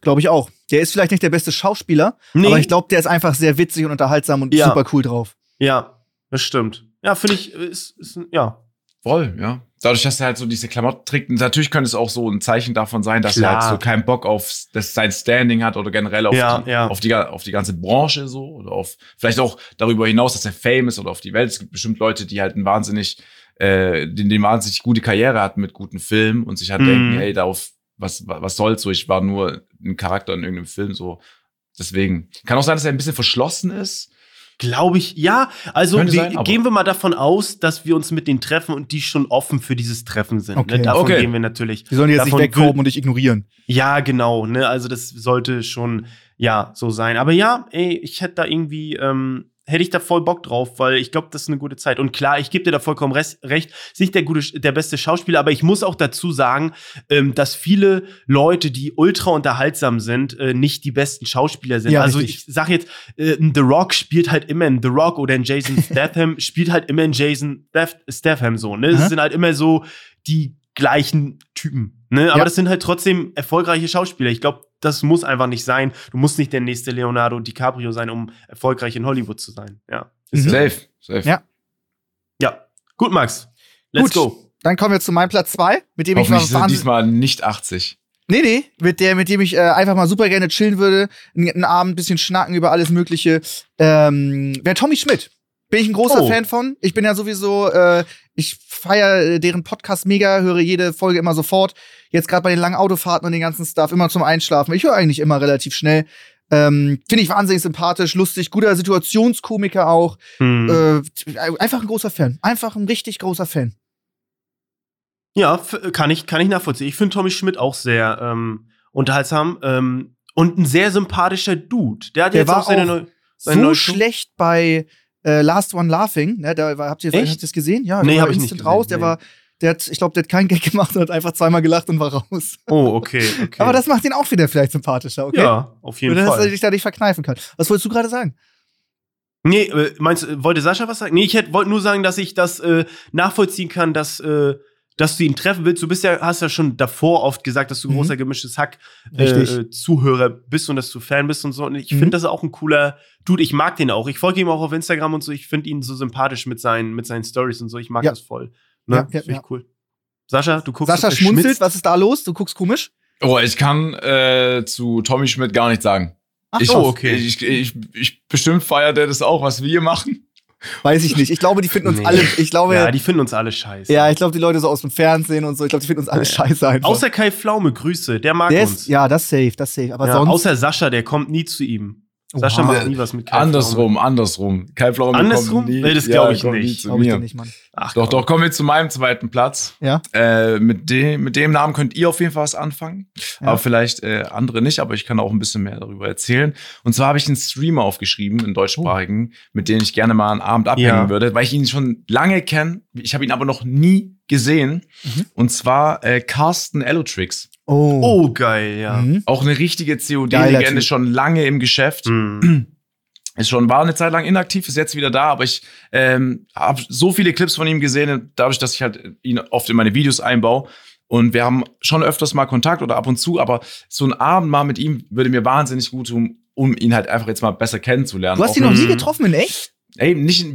Glaube ich auch. Der ist vielleicht nicht der beste Schauspieler, Nee. aber ich glaube, der ist einfach sehr witzig und unterhaltsam und Ja. super cool drauf. Ja, das stimmt. Ja, finde ich, ist, ist, ein- ja. Voll, ja. Dadurch, dass er halt so diese Klamotten trägt, und natürlich könnte es auch so ein Zeichen davon sein, dass Klar. er halt so keinen Bock auf das, sein Standing hat oder generell auf, Ja, die, ja. auf, die, auf die ganze Branche so oder auf vielleicht auch darüber hinaus, dass er Fame ist oder auf die Welt. Es gibt bestimmt Leute, die halt ein wahnsinnig, äh, die eine wahnsinnig gute Karriere hatten mit guten Filmen und sich halt Mhm. denken, hey, darauf, was, was was soll's so, ich war nur ein Charakter in irgendeinem Film so. Deswegen. Kann auch sein, dass er ein bisschen verschlossen ist. Glaube ich, ja. Also wir, sein, gehen wir mal davon aus, dass wir uns mit denen treffen und die schon offen für dieses Treffen sind. Okay. Ne? Davon Okay. gehen wir natürlich. Die sollen jetzt Davon nicht wegkommen und dich ignorieren. Ja, genau. Ne? Also das sollte schon ja, so sein. Aber ja, ey, ich hätte da irgendwie, ähm, hätte ich da voll Bock drauf, weil ich glaube, das ist eine gute Zeit. Und klar, ich gebe dir da vollkommen recht, ist nicht der gute, der beste Schauspieler, aber ich muss auch dazu sagen, ähm, dass viele Leute, die ultra unterhaltsam sind, äh, nicht die besten Schauspieler sind. Ja, also richtig. ich sag jetzt, äh, The Rock spielt halt immer in The Rock oder in Jason (laughs) Statham spielt halt immer in Jason Stath- Statham so. Ne, es sind halt immer so die gleichen Typen. Ne? Aber Ja. das sind halt trotzdem erfolgreiche Schauspieler. Ich glaube, das muss einfach nicht sein. Du musst nicht der nächste Leonardo DiCaprio sein, um erfolgreich in Hollywood zu sein. Ja. Ist Mhm. Safe, safe. Ja. Ja. Gut, Max. Let's Gut. go. Dann kommen wir zu meinem Platz zwei, mit dem ich mal sind diesmal nicht 80. Nee, nee, mit der, mit dem ich äh, einfach mal super gerne chillen würde, einen, einen Abend ein bisschen schnacken über alles Mögliche. Ähm, Wäre Tommy Schmidt. Bin ich ein großer Oh. Fan von. Ich bin ja sowieso, äh, ich feiere deren Podcast mega, höre jede Folge immer sofort. Jetzt gerade bei den langen Autofahrten und den ganzen Stuff, immer zum Einschlafen. Ich höre eigentlich immer relativ schnell. Ähm, Finde ich wahnsinnig sympathisch, lustig, guter Situationskomiker auch. Hm. Äh, einfach ein großer Fan. Einfach ein richtig großer Fan. Ja, kann ich, kann ich nachvollziehen. Ich finde Tommy Schmidt auch sehr ähm, unterhaltsam ähm, und ein sehr sympathischer Dude. Der hat Der jetzt war auch seine auch neue. So seine neue schlecht bei äh, Last One Laughing. Ne, da habt ihr habt ihr das gesehen? Ja, Nee, der war hab ich nicht gesehen, raus. Der nee. war, der hat, ich glaube, der hat keinen Gag (laughs) gemacht und hat einfach zweimal gelacht und war raus. Oh, okay, (laughs) okay. Aber das macht ihn auch wieder vielleicht sympathischer, okay? Ja, auf jeden Nur, dass er Fall. sich da nicht verkneifen kann. Was wolltest du gerade sagen? Nee, äh, meinst du, wollte Sascha was sagen? Nee, ich wollte nur sagen, dass ich das äh, nachvollziehen kann, dass, äh, dass du ihn treffen willst. Du bist ja, hast ja schon davor oft gesagt, dass du Mhm. großer gemischtes Hack Richtig. äh, Zuhörer bist und dass du Fan bist und so. Und ich Mhm. finde das auch ein cooler Dude. Ich mag den auch. Ich folge ihm auch auf Instagram und so. Ich finde ihn so sympathisch mit seinen, mit seinen Stories und so. Ich mag Ja. das voll. Ne? Ja, ja, Finde ich ja. cool. Sascha, du guckst Sascha schmunzelt, Schmitz. was ist da los? Du guckst komisch? Oh, ich kann äh, zu Tommy Schmidt gar nichts sagen. Ach ich, so, okay. Ich, ich, ich bestimmt feiert er das auch, was wir hier machen. Weiß ich nicht. Ich glaube, die finden uns Nee. alle, ich glaube, Ja, ja, die finden uns alle scheiße. ich glaube, die Leute so aus dem Fernsehen und so, ich glaube, die finden uns alle scheiße einfach. Außer Kai Pflaume, Grüße. Der mag der uns. ist, ja, das safe, das safe. Aber Ja, sonst. außer Sascha, der kommt nie zu ihm. Sascha Oha. macht nie was mit Kai Andersrum, andersrum. Kai Pflaume Andersrum? kommt nie. Nee, das glaub ich nicht. Glaub ich nicht, Mann. Ach, Doch, doch, kommen wir zu meinem zweiten Platz. Ja. Äh, mit, dem, mit dem Namen könnt ihr auf jeden Fall was anfangen. Ja. Aber vielleicht äh, andere nicht, aber ich kann auch ein bisschen mehr darüber erzählen. Und zwar habe ich einen Streamer aufgeschrieben, einen deutschsprachigen, mit dem ich gerne mal einen Abend abhängen Ja. würde, weil ich ihn schon lange kenne. Ich habe ihn aber noch nie gesehen. Mhm. Und zwar äh, Carsten Allotrix. Oh. Oh, geil, ja. Mhm. Auch eine richtige COD-Legende, schon lange im Geschäft. Mhm. (clears throat) Ist schon, war eine Zeit lang inaktiv, ist jetzt wieder da, aber ich ähm, habe so viele Clips von ihm gesehen, dadurch, dass ich halt ihn oft in meine Videos einbaue. Und wir haben schon öfters mal Kontakt oder ab und zu, aber so ein Abend mal mit ihm würde mir wahnsinnig gut tun, um ihn halt einfach jetzt mal besser kennenzulernen. Du hast ihn noch nie getroffen in echt? Ey, nicht,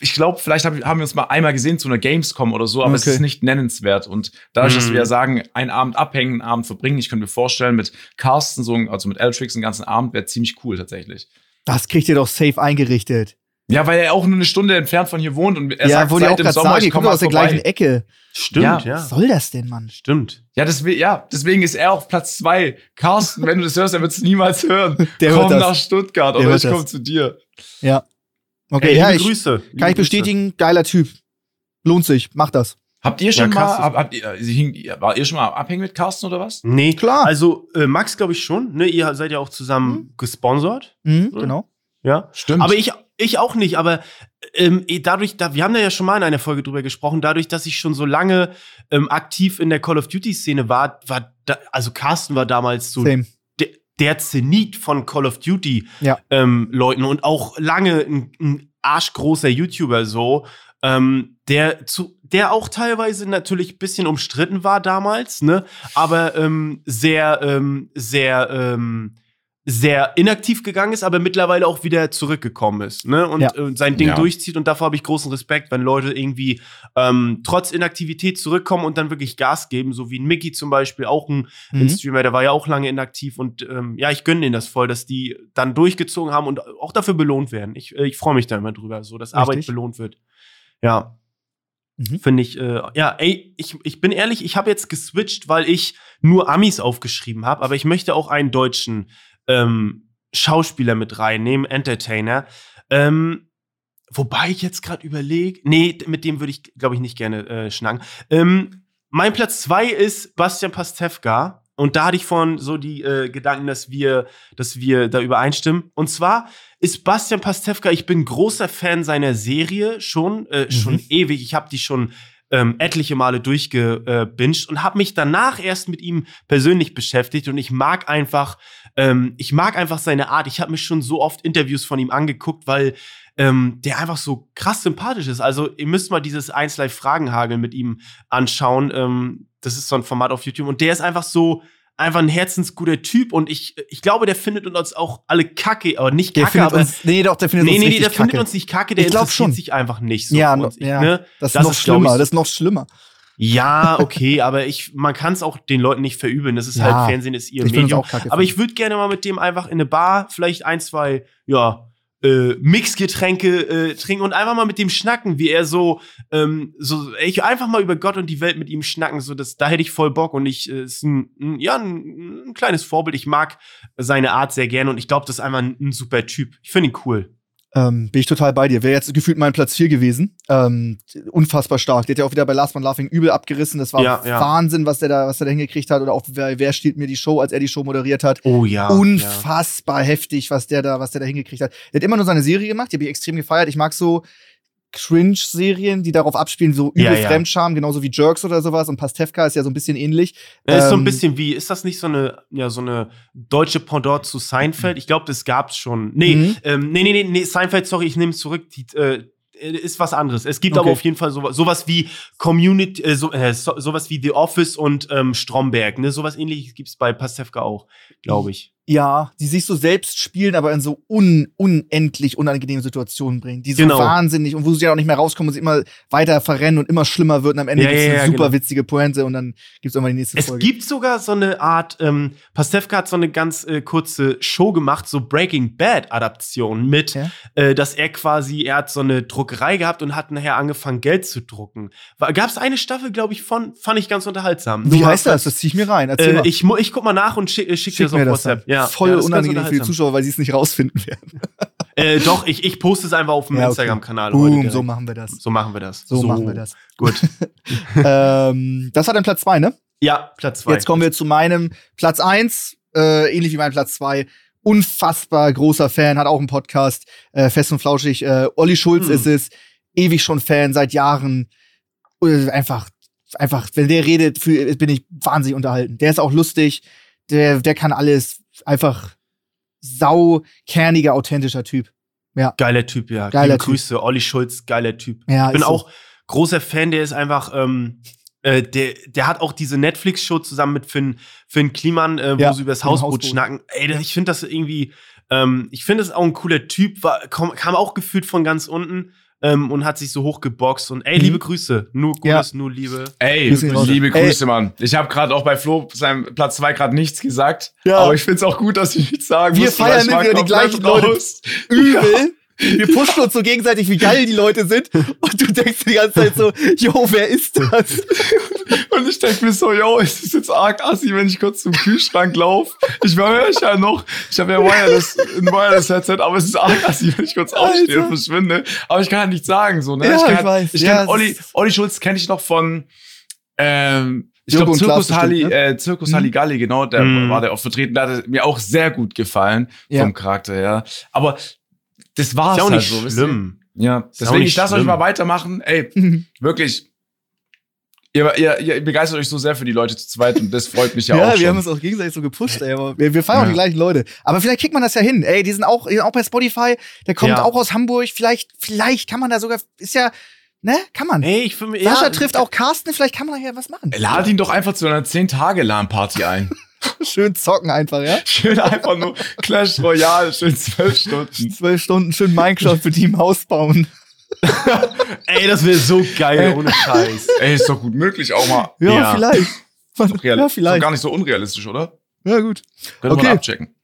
ich glaube, vielleicht hab, haben wir uns mal einmal gesehen zu einer Gamescom oder so, aber es Okay. ist nicht nennenswert. Und dadurch, dass Mhm. wir ja sagen, einen Abend abhängen, einen Abend verbringen, ich könnte mir vorstellen, mit Carsten, so, also mit Eltrix, einen ganzen Abend wäre ziemlich cool tatsächlich. Das kriegt ihr doch safe eingerichtet. Ja, weil er auch nur eine Stunde entfernt von hier wohnt und er ja, sagt auch seit dem Sommer, sagen, ich komme aus der vorbei. gleichen Ecke. Stimmt, Ja. ja. Was soll das denn, Mann? Stimmt. Ja, deswegen, ja, deswegen ist er auf Platz zwei. Carsten, wenn du das hörst, er wird es niemals hören. (laughs) Der Komm hört das. nach Stuttgart Der oder ich komme zu dir. Ja. Okay, Ey, ja, liebe ich, Grüße. Liebe kann ich Grüße. bestätigen, geiler Typ. Lohnt sich, mach das. Habt ihr schon Ja, mal, hab, habt ihr, sie hing, war ihr schon mal abhängig mit Carsten oder was? Nee, Klar. Also, äh, Max, glaube ich schon. Ne? Ihr seid ja auch zusammen gesponsert. Mhm, Ja. genau. Ja. Stimmt. Aber ich, ich auch nicht, aber ähm, eh, dadurch, da, wir haben da ja schon mal in einer Folge drüber gesprochen, dadurch, dass ich schon so lange ähm, aktiv in der Call of Duty-Szene war, war da, also Carsten war damals so Same. Der, Zenit von Call of Duty Ja. ähm, Leuten und auch lange ein, ein arschgroßer YouTuber so, ähm, der zu, der auch teilweise natürlich ein bisschen umstritten war damals, ne, aber ähm, sehr, ähm, sehr, ähm, sehr inaktiv gegangen ist, aber mittlerweile auch wieder zurückgekommen ist, ne, und Ja. äh, sein Ding Ja. durchzieht und davor habe ich großen Respekt, wenn Leute irgendwie ähm, trotz Inaktivität zurückkommen und dann wirklich Gas geben, so wie ein Mickey zum Beispiel, auch ein ein Mhm. Streamer, der war ja auch lange inaktiv und ähm, ja, ich gönne denen das voll, dass die dann durchgezogen haben und auch dafür belohnt werden. Ich, äh, ich freue mich da immer drüber, so dass Arbeit Richtig. belohnt wird. Ja. Mhm. Finde ich, äh, ja, ey, ich, ich bin ehrlich, ich habe jetzt geswitcht, weil ich nur Amis aufgeschrieben habe, aber ich möchte auch einen deutschen ähm, Schauspieler mit reinnehmen, Entertainer. Ähm, wobei ich jetzt gerade überlege, nee, mit dem würde ich, glaube ich, nicht gerne äh, schnacken. Ähm, mein Platz zwei ist Bastian Pastewka. Und da hatte ich vorhin so die äh, Gedanken, dass wir, dass wir da übereinstimmen. Und zwar ist Bastian Pastewka, ich bin großer Fan seiner Serie schon, äh, schon Mhm. ewig. Ich habe die schon ähm, etliche Male durchgebinged und habe mich danach erst mit ihm persönlich beschäftigt. Und ich mag einfach, ähm, ich mag einfach seine Art. Ich habe mir schon so oft Interviews von ihm angeguckt, weil ähm, der einfach so krass sympathisch ist. Also ihr müsst mal dieses 1 Live Fragenhagel mit ihm anschauen. Ähm, das ist so ein Format auf YouTube und der ist einfach so einfach ein herzensguter Typ und ich, ich glaube, der findet uns auch alle kacke, aber nicht kacke, findet aber uns, nee, doch, der findet nee, uns nee, nee, richtig der findet kacke. uns nicht kacke, der Ich interessiert schon. sich einfach nicht so ja, uns. Ja. ne? das ist Das noch ist, schlimmer, ich, das ist noch schlimmer. Ja, okay, aber ich, man kann es auch den Leuten nicht verübeln. Das ist Ja, halt Fernsehen, ist ihr ich Medium. auch kacke. Aber ich würde gerne mal mit dem einfach in eine Bar vielleicht ein, zwei, ja, äh, Mixgetränke äh, trinken und einfach mal mit dem schnacken, wie er so, ähm, so, ich einfach mal über Gott und die Welt mit ihm schnacken, so das, da hätte ich voll Bock und ich äh, ist ein, ein ja ein, ein kleines Vorbild. Ich mag seine Art sehr gerne und ich glaube, das ist einfach ein, ein super Typ. Ich finde ihn cool. Ähm, bin ich total bei dir. Wäre jetzt gefühlt mein Platz 4 gewesen. Ähm, unfassbar stark. Der hat ja auch wieder bei Last Man Laughing übel abgerissen. Das war Ja, ja. Wahnsinn, was der da, was der da hingekriegt hat. Oder auch wer, wer stiehlt mir die Show, als er die Show moderiert hat. Oh ja. Unfassbar heftig, was der da, was der da hingekriegt hat. Der hat immer nur seine Serie gemacht, die habe ich extrem gefeiert. Ich mag so Cringe-Serien, die darauf abspielen, so übel Ja, ja. Fremdscham, genauso wie Jerks oder sowas. Und Pastewka ist ja so ein bisschen ähnlich. Ja, ist so ein Ähm, bisschen wie, ist das nicht so eine, ja, so eine deutsche Pendant zu Seinfeld? Ich glaube, das gab's schon. Nee, Mhm. ähm, nee, nee, nee, nee, Seinfeld, sorry, ich nehme es zurück. Die, äh, ist was anderes. Es gibt Okay. aber auf jeden Fall sowas, sowas wie Community, äh, so, äh, so, sowas wie The Office und ähm, Stromberg. Ne? Sowas ähnliches gibt's bei Pastewka auch, glaube ich. Ja, die sich so selbst spielen, aber in so un unendlich unangenehmen Situationen bringen. Die so Genau. wahnsinnig und wo sie ja auch nicht mehr rauskommen und sie immer weiter verrennen und immer schlimmer wird und am Ende Ja, gibt's ja, eine ja, super genau. witzige Pointe und dann gibt's irgendwann die nächste Es Folge. gibt sogar so eine Art, ähm, Pastewka hat so eine ganz äh, kurze Show gemacht, so Breaking Bad Adaption mit, äh, dass er quasi, er hat so eine Druckerei gehabt und hat nachher angefangen Geld zu drucken. Gab es eine Staffel, glaube ich, von, fand ich ganz unterhaltsam. Wie heißt das? Das zieh ich mir rein. Erzähl Äh, mal. ich, ich guck mal nach und schick, äh, schick, dir Schick das auf mir das WhatsApp. Ja, Voll ja, unangenehm für die. Zuschauer, weil sie es nicht rausfinden werden. (laughs) Äh, doch, ich, ich poste es einfach auf dem Ja, okay. Instagram-Kanal. Boom, so machen wir das. so machen wir das. So, machen wir das. Gut. (laughs) ähm, das war dann Platz zwei, ne? Ja, Platz zwei. Jetzt kommen wir zu meinem Platz eins, äh, ähnlich wie mein Platz zwei. Unfassbar großer Fan, hat auch einen Podcast, äh, fest und flauschig. Äh, Olli Schulz Hm. ist es, ewig schon Fan, seit Jahren. Einfach, einfach, wenn der redet, fühl- bin ich wahnsinnig unterhalten. Der ist auch lustig, der, der kann alles. Einfach sau kerniger, authentischer Typ. Geiler Typ, ja. Geiler Typ. Grüße, Olli Schulz, geiler Typ. Ja, Ich bin so. auch großer Fan, der ist einfach, ähm, äh, der, der hat auch diese Netflix-Show zusammen mit Finn, Finn Kliman, äh, wo Ja, sie über das Hausboot, Hausboot. schnacken. Ey, ich finde das irgendwie, ähm, ich finde das auch ein cooler Typ, war, kam, kam auch gefühlt von ganz unten ähm, und hat sich so hochgeboxt und ey, Mhm. liebe Grüße, nur Ja. Gutes, nur Liebe. Ey, Grüße liebe Ey. Grüße, Mann. Ich habe gerade auch bei Flo seinem Platz 2 gerade nichts gesagt. Ja. Aber ich find's auch gut, dass ich nichts sagen Wir muss, feiern wieder die gleichen Leute. raus. übel. Wir pushen uns so gegenseitig, wie geil die Leute sind. Und du denkst die ganze Zeit so, yo, wer ist das? Und ich denke mir so, yo, es ist jetzt arg assi, wenn ich kurz zum Kühlschrank laufe. Ich höre ich ja noch, ich habe ja Wireless, ein Wireless-Headset, aber es ist arg assi, wenn ich kurz aufstehe und verschwinde. Aber ich kann halt nichts sagen, so, ne? Ja, ich ich kann halt, weiß. Ich Ja, kenn Olli, Olli Schulz kenne ich noch von, ähm, ich glaube, Zirkus Halli, ne? äh, Zirkus Mhm. Halligalli, genau, der Mhm. war der auch vertreten, der hat mir auch sehr gut gefallen, Ja. vom Charakter her. Aber das war's Ist ja auch halt nicht so, wisst ihr? schlimm. Ja, auch deswegen, ich lasse euch mal weitermachen. Ey, (laughs) wirklich. Ihr, ihr, ihr begeistert euch so sehr für die Leute zu zweit und das freut mich (laughs) ja, Ja, auch wir schon. haben uns auch gegenseitig so gepusht, ey. Aber wir, wir feiern auch Ja. die gleichen Leute. Aber vielleicht kriegt man das ja hin. Ey, die sind auch, die sind auch bei Spotify. Der kommt Ja. auch aus Hamburg. Vielleicht, vielleicht kann man da sogar, ist ja, ne, kann man. Ey, ich finde, Sascha ja, trifft auch Carsten. Vielleicht kann man da ja was machen. Lad ihn doch einfach zu einer 10-Tage-LAN-Party ein. (laughs) (laughs) Schön zocken einfach, ja. schön einfach nur Clash Royale, schön zwölf Stunden. Zwölf Stunden schön Minecraft für die im Haus bauen. (laughs) Ey, das wäre so geil, ohne Scheiß. Ey, ist doch gut möglich auch mal. Ja, Ja. vielleicht. Ja, Ist doch vielleicht. gar nicht so unrealistisch, oder? Ja, gut. Können Okay. wir mal abchecken.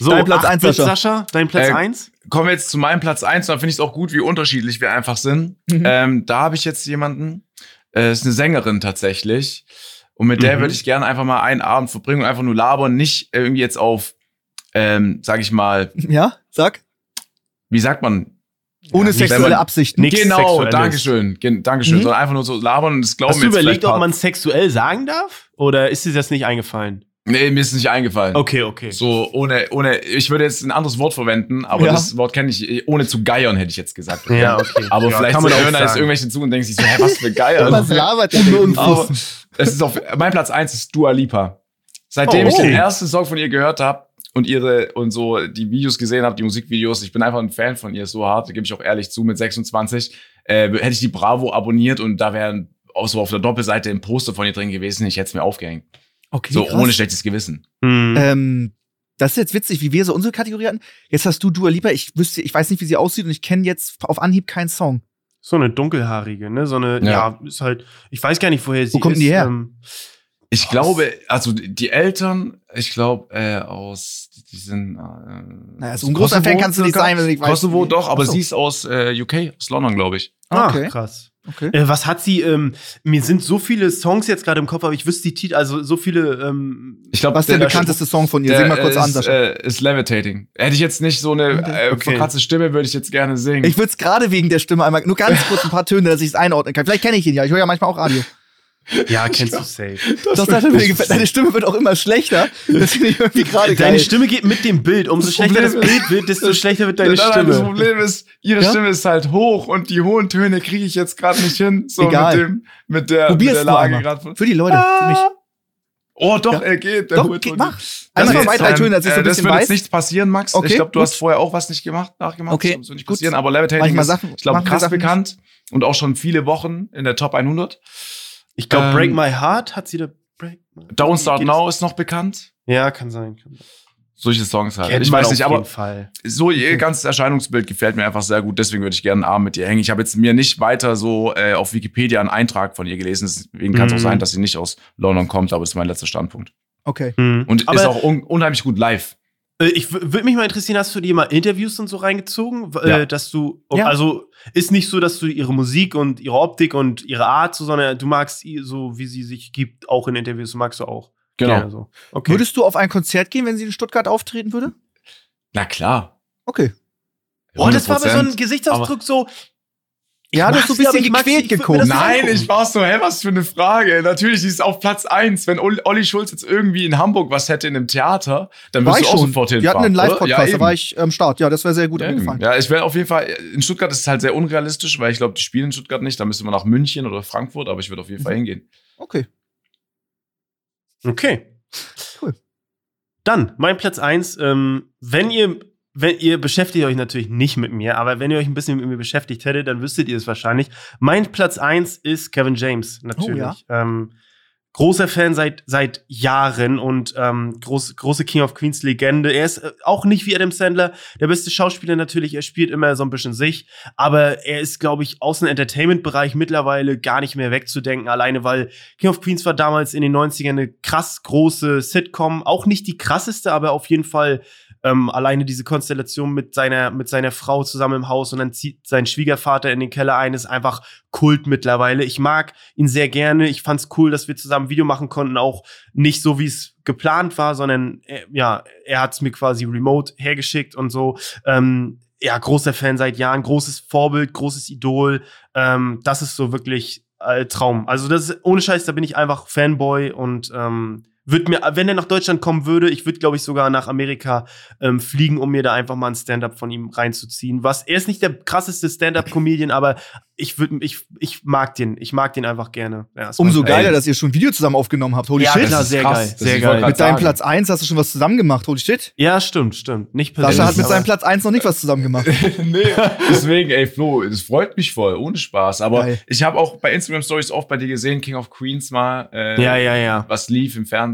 So, Dein Platz acht eins, Bit, Sascha. Sascha. Dein Platz Äh, 1? Kommen wir jetzt zu meinem Platz 1, da finde ich es auch gut, wie unterschiedlich wir einfach sind. Mhm. Ähm, da habe ich jetzt jemanden, äh, ist eine Sängerin tatsächlich. Und mit der Mhm. würde ich gerne einfach mal einen Abend verbringen und einfach nur labern, nicht irgendwie jetzt auf, ähm, sag ich mal, Ja, sag. wie sagt man? Ohne nicht sexuelle man- Absichten. Nichts genau. Dankeschön, Dankeschön. Mhm. Sondern einfach nur so labern und das glauben Hast du überlegt, ob man sexuell sagen darf? Oder ist dir das nicht eingefallen? Nee, mir ist nicht eingefallen. Okay, okay. So, ohne, ohne, ich würde jetzt ein anderes Wort verwenden, aber Ja. das Wort kenne ich, ohne zu geiern, hätte ich jetzt gesagt. Ja, okay. Aber ja, vielleicht kann man auch hören da jetzt irgendwelche zu und denken sich so, hä, was für Geier. Was labert der denn? Aber es ist auf, mein Platz eins ist Dua Lipa. Seitdem Oh, ich den okay. ersten Song von ihr gehört habe und ihre und so die Videos gesehen habe, die Musikvideos, ich bin einfach ein Fan von ihr, so hart, gebe ich auch ehrlich zu, mit 26, äh, hätte ich die Bravo abonniert und da wären auch so auf der Doppelseite ein Poster von ihr drin gewesen, ich hätte es mir aufgehängt. Okay, So krass. ohne schlechtes Gewissen. Hm. Ähm, das ist jetzt witzig, wie wir so unsere Kategorie hatten. Jetzt hast du Dua Lipa. Ich wüsste, ich weiß nicht, wie sie aussieht und ich kenne jetzt auf Anhieb keinen Song. So eine dunkelhaarige, ne? So eine, ja. Ja. ist halt, ich weiß gar nicht, woher sie Wo kommt ist. die her? Ähm, Ich glaube, also die Eltern, ich glaube, äh, aus, die sind. Äh, Naja, so ein großer Kosovo Fan kannst du nicht sein, wenn du nicht weißt. Kosovo doch, aber so. sie ist aus äh, UK, aus London, glaube ich. ah, Okay. krass. Okay. Äh, was hat sie, ähm, mir sind so viele Songs jetzt gerade im Kopf, aber ich wüsste die Titel, also so viele, ähm, Ich glaube, Was ist der bekannteste Song von ihr? Sing mal kurz ist, an, Sascha. Äh, ist Levitating. Hätte ich jetzt nicht so eine äh, Okay. verkratzte Stimme, würde ich jetzt gerne singen. Ich würde es gerade wegen der Stimme einmal, nur ganz kurz ein paar Töne, dass ich es einordnen kann. Vielleicht kenne ich ihn ja. Ich höre ja manchmal auch Radio. Ja, (laughs) kennst du safe. Doch, Sascha, mir gefällt- deine Stimme wird auch immer schlechter. Das finde ich irgendwie gerade Deine geil. Stimme geht mit dem Bild. Umso Das schlechter das Problem Bild wird, desto schlechter wird deine Nein, nein, Das Stimme. Problem ist, ihre Ja? Stimme ist halt hoch und die hohen Töne kriege ich jetzt gerade nicht hin. So Egal. mit dem, mit der, mit der Lage gerade. Für die Leute, für mich. Oh, doch, Ja. er geht. Der Doch, hohe geht, Ton. mach. Das Einmal wird zwei, drei jetzt, Töne, dass ich so ein äh, das bisschen wird weiß. jetzt nichts passieren, Max. Okay, ich glaube, du gut. hast vorher auch was nicht gemacht, nachgemacht. Okay, Das wird nicht gut. passieren, aber Levitating ist, Sachen- ich glaube, krass bekannt und auch schon viele Wochen in der Top 100. Ich glaube, Ähm, Break My Heart hat sie da. Break My Don't Start Now ist noch bekannt. Ja, kann sein. Kann sein. Solche Songs halt. Kennt ich weiß auf nicht, aber jeden Fall. so ihr ganzes Erscheinungsbild gefällt mir einfach sehr gut. Deswegen würde ich gerne einen Abend mit ihr hängen. Ich habe jetzt mir nicht weiter so äh, auf Wikipedia einen Eintrag von ihr gelesen. Deswegen kann es Mhm. auch sein, dass sie nicht aus London kommt, aber das ist mein letzter Standpunkt. Okay. Hm. Und aber ist auch un unheimlich gut live. Äh, ich würde mich mal interessieren, hast du dir mal Interviews und so reingezogen? W- Ja. Äh, dass du, Ja. also ist nicht so, dass du ihre Musik und ihre Optik und ihre Art so, sondern du magst sie so, wie sie sich gibt, auch in Interviews, magst du auch. Genau. Gerne so. Okay. Würdest du auf ein Konzert gehen, wenn sie in Stuttgart auftreten würde? Na klar. Okay. Boah, das war aber so ein 100%. Gesichtsausdruck so. Ja, du hast so ein bisschen gequält geguckt. nicht Nein, ich war so, hä, was für eine Frage. Natürlich, die ist auf Platz eins. Wenn Olli, Schulz jetzt irgendwie in Hamburg was hätte in einem Theater, dann würdest ich du auch schon. sofort Wir hinfahren. hatten einen? Live-Podcast, Ja, da war ich am Start. Ja, das wäre sehr gut Ja, eben. angefallen. ja, ich wäre auf jeden Fall, in Stuttgart ist es halt sehr unrealistisch, weil ich glaube, die spielen in Stuttgart nicht. Da müsste man nach München oder Frankfurt, aber ich würde auf jeden Mhm. Fall hingehen. Okay. Okay. Cool. Dann, mein Platz 1. Ähm, wenn ihr, wenn ihr beschäftigt euch natürlich nicht mit mir, aber wenn ihr euch ein bisschen mit mir beschäftigt hättet, dann wüsstet ihr es wahrscheinlich. Mein Platz 1 ist Kevin James, natürlich. Oh, ähm, großer Fan seit, seit Jahren und ähm, groß, große King of Queens Legende. Er ist äh, auch nicht wie Adam Sandler der beste Schauspieler natürlich. Er spielt immer so ein bisschen sich, aber er ist, glaube ich, aus dem Entertainment-Bereich mittlerweile gar nicht mehr wegzudenken. Alleine, weil King of Queens war damals in den 90ern eine krass große Sitcom. Auch nicht die krasseste, aber auf jeden Fall ähm, alleine diese Konstellation mit seiner, mit seiner Frau zusammen im Haus und dann zieht sein Schwiegervater in den Keller ein, ist einfach Kult mittlerweile. Ich mag ihn sehr gerne. Ich fand's cool, dass wir zusammen Video machen konnten, auch nicht so, wie es geplant war, sondern äh, ja, er hat's mir quasi remote hergeschickt und so. Ähm, ja, großer Fan seit Jahren, großes Vorbild, großes Idol. Ähm, das ist so wirklich äh, Traum. Also das ist, ohne Scheiß, da bin ich einfach Fanboy und ähm, würde mir, wenn er nach Deutschland kommen würde, ich würde, glaube ich, sogar nach Amerika ähm, fliegen, um mir da einfach mal ein Stand-up von ihm reinzuziehen. Was, er ist nicht der krasseste Stand-up-Comedian, aber ich würde, ich, ich mag den, ich mag den einfach gerne. Ja, ist Umso geiler, Ey. dass ihr schon ein Video zusammen aufgenommen habt. Holy Ja, shit. ist sehr krass. geil, sehr geil. Mit deinem sagen. Platz 1 hast du schon was zusammen gemacht. Holy shit. Ja, stimmt, stimmt. Nicht persönlich. Sascha hat mit seinem Platz 1 noch nicht was zusammen gemacht. (laughs) nee, deswegen, ey, Flo, das freut mich voll, ohne Spaß. Aber Geil. ich habe auch bei Instagram Stories oft bei dir gesehen, King of Queens mal, äh, Ja, ja, ja. was lief im Fernsehen.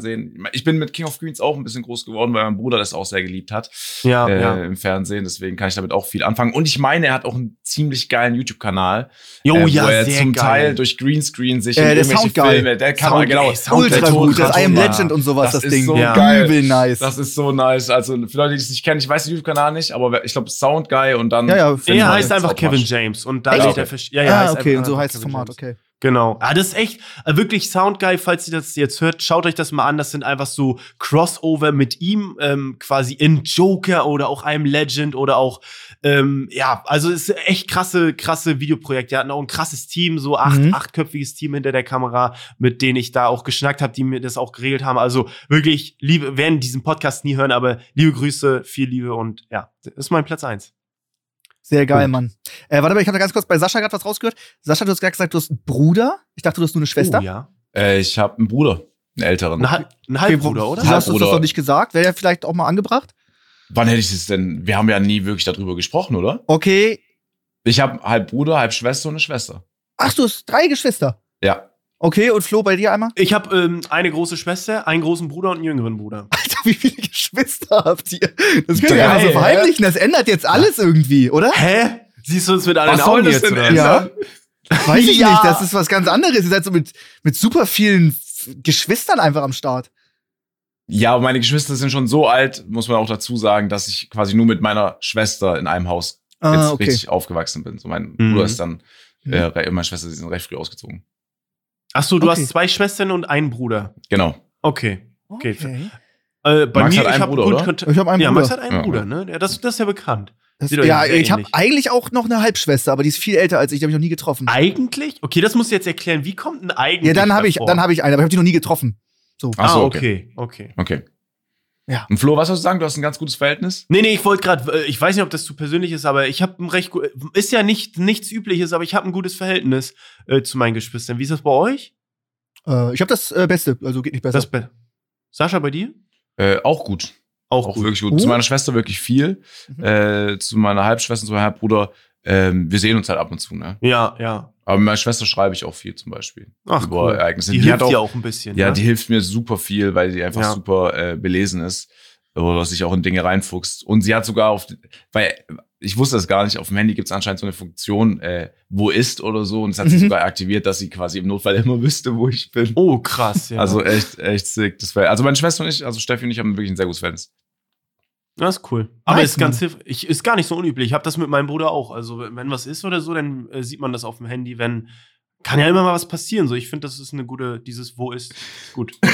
Ich bin mit King of Queens auch ein bisschen groß geworden, weil mein Bruder das auch sehr geliebt hat Ja, äh, ja. im Fernsehen. Deswegen kann ich damit auch viel anfangen. Und ich meine, er hat auch einen ziemlich geilen YouTube-Kanal, Jo, äh, ja, wo er sehr zum geil. Teil durch Greenscreen sich Äh, in der irgendwelche Sound. Filme, der kann Sound- man genau ey, Sound- Ultra gut. Das. I Am Ja. Legend und sowas, das, Das ist Ding. so Ja. geil. Übel nice. Das ist so nice. Also für Leute, die es nicht kennen, ich weiß den YouTube-Kanal nicht, aber ich glaube Sound Guy und dann. Ja, ja. Er heißt einfach. Kevin James und da steht er. Ja, ja, ah, okay, und so heißt das Format, okay. Genau. Ah, das ist echt äh, wirklich Soundguy, falls ihr das jetzt hört, schaut euch das mal an. Das sind einfach so Crossover mit ihm, ähm, quasi in Joker oder auch einem Legend oder auch, ähm, ja, also es ist echt krasse, krasse Videoprojekte. Die hatten auch ein krasses Team, so acht, Mhm. achtköpfiges Team hinter der Kamera, mit denen ich da auch geschnackt habe, die mir das auch geregelt haben. Also wirklich, liebe, werden diesen Podcast nie hören, aber liebe Grüße, viel Liebe und ja, das ist mein Platz eins. Sehr geil, Gut. Mann. Äh, warte mal, ich habe da ganz kurz bei Sascha gerade was rausgehört. Sascha, du hast gerade gesagt, du hast einen Bruder. Ich dachte, du hast nur eine Schwester. Oh, ja. Äh, ich habe einen Bruder, einen älteren. Ein, Hal- ein Halbbruder, oder? Du hast uns das noch nicht gesagt. Wäre ja vielleicht auch mal angebracht. Wann hätte ich das denn? Wir haben ja nie wirklich darüber gesprochen, oder? Okay. Ich habe halb Bruder, halb Schwester und eine Schwester. Ach, du hast drei Geschwister. Ja. Okay, und Flo, bei dir einmal? Ich habe ähm, eine große Schwester, einen großen Bruder und einen jüngeren Bruder. (laughs) Alter, wie viele Geschwister habt ihr? Das könnt ihr so verheimlichen. Das ändert jetzt alles irgendwie, oder? Hä? Siehst du uns mit soll Augen das jetzt? denn oder? ändern? Weiß ich (laughs) Ja. nicht. Das ist was ganz anderes. Ihr seid so mit, mit super vielen F- Geschwistern einfach am Start. Ja, aber meine Geschwister sind schon so alt, muss man auch dazu sagen, dass ich quasi nur mit meiner Schwester in einem Haus jetzt Ah, okay. richtig aufgewachsen bin. So mein Mhm. Bruder ist dann, Mhm. äh, meine Schwester die sind recht früh ausgezogen. Ach so, du Okay. hast zwei Schwestern und einen Bruder. Genau. Okay. Okay. Okay. Äh, bei Max mir, hat einen ich habe Bruder, gut oder? Kontakt. Ich habe einen ja, Bruder. Max hat einen Ja. Bruder, ne? Ja, das, das ist ja bekannt. Das, ja, ich habe eigentlich auch noch eine Halbschwester, aber die ist viel älter als ich. Die habe ich noch nie getroffen. Eigentlich? Okay, das musst du jetzt erklären. Wie kommt ein eigentlich? Ja, dann habe ich, dann habe ich eine, aber ich habe die noch nie getroffen. So. Ach Ah, so, okay, okay. Okay. Ja. Und Flo, was sollst du sagen? Du hast ein ganz gutes Verhältnis? Nee, nee, ich wollte gerade, ich weiß nicht, ob das zu persönlich ist, aber ich habe ein recht gu- ist ja nicht nichts übliches, aber ich habe ein gutes Verhältnis äh, zu meinen Geschwistern. Wie ist das bei euch? Äh, ich habe das äh, Beste, also geht nicht besser. Das be Sascha bei dir? Äh, auch gut. Auch, Auch gut. wirklich gut. Oh. Zu meiner Schwester wirklich viel. Mhm. Äh, zu meiner Halbschwester, zu meinem Halbbruder. Ähm, wir sehen uns halt ab und zu, ne? Ja, ja. Aber mit meiner Schwester schreibe ich auch viel zum Beispiel. Ach, über cool. Ereignisse. Die, Die hilft hat auch- dir auch ein bisschen. Ja, ne? die hilft mir super viel, weil sie einfach Ja. super äh, belesen ist oder sich auch in Dinge reinfuchst. Und sie hat sogar auf, weil ich wusste das gar nicht, auf dem Handy gibt es anscheinend so eine Funktion, äh, wo ist oder so. Und es hat sie Mhm. sogar aktiviert, dass sie quasi im Notfall immer (laughs) wüsste, wo ich bin. Oh, krass, ja. Also echt, echt sick. Das war, also meine Schwester und ich, also Steffi und ich haben wirklich ein sehr gutes Verhältnis. Das ist cool. Aber Nice, ist ganz hilf ich, ist gar nicht so unüblich. Ich habe das mit meinem Bruder auch. Also, wenn was ist oder so, dann äh, sieht man das auf dem Handy. Wenn kann ja immer mal was passieren. So, ich finde, das ist eine gute, dieses Wo ist gut. (laughs)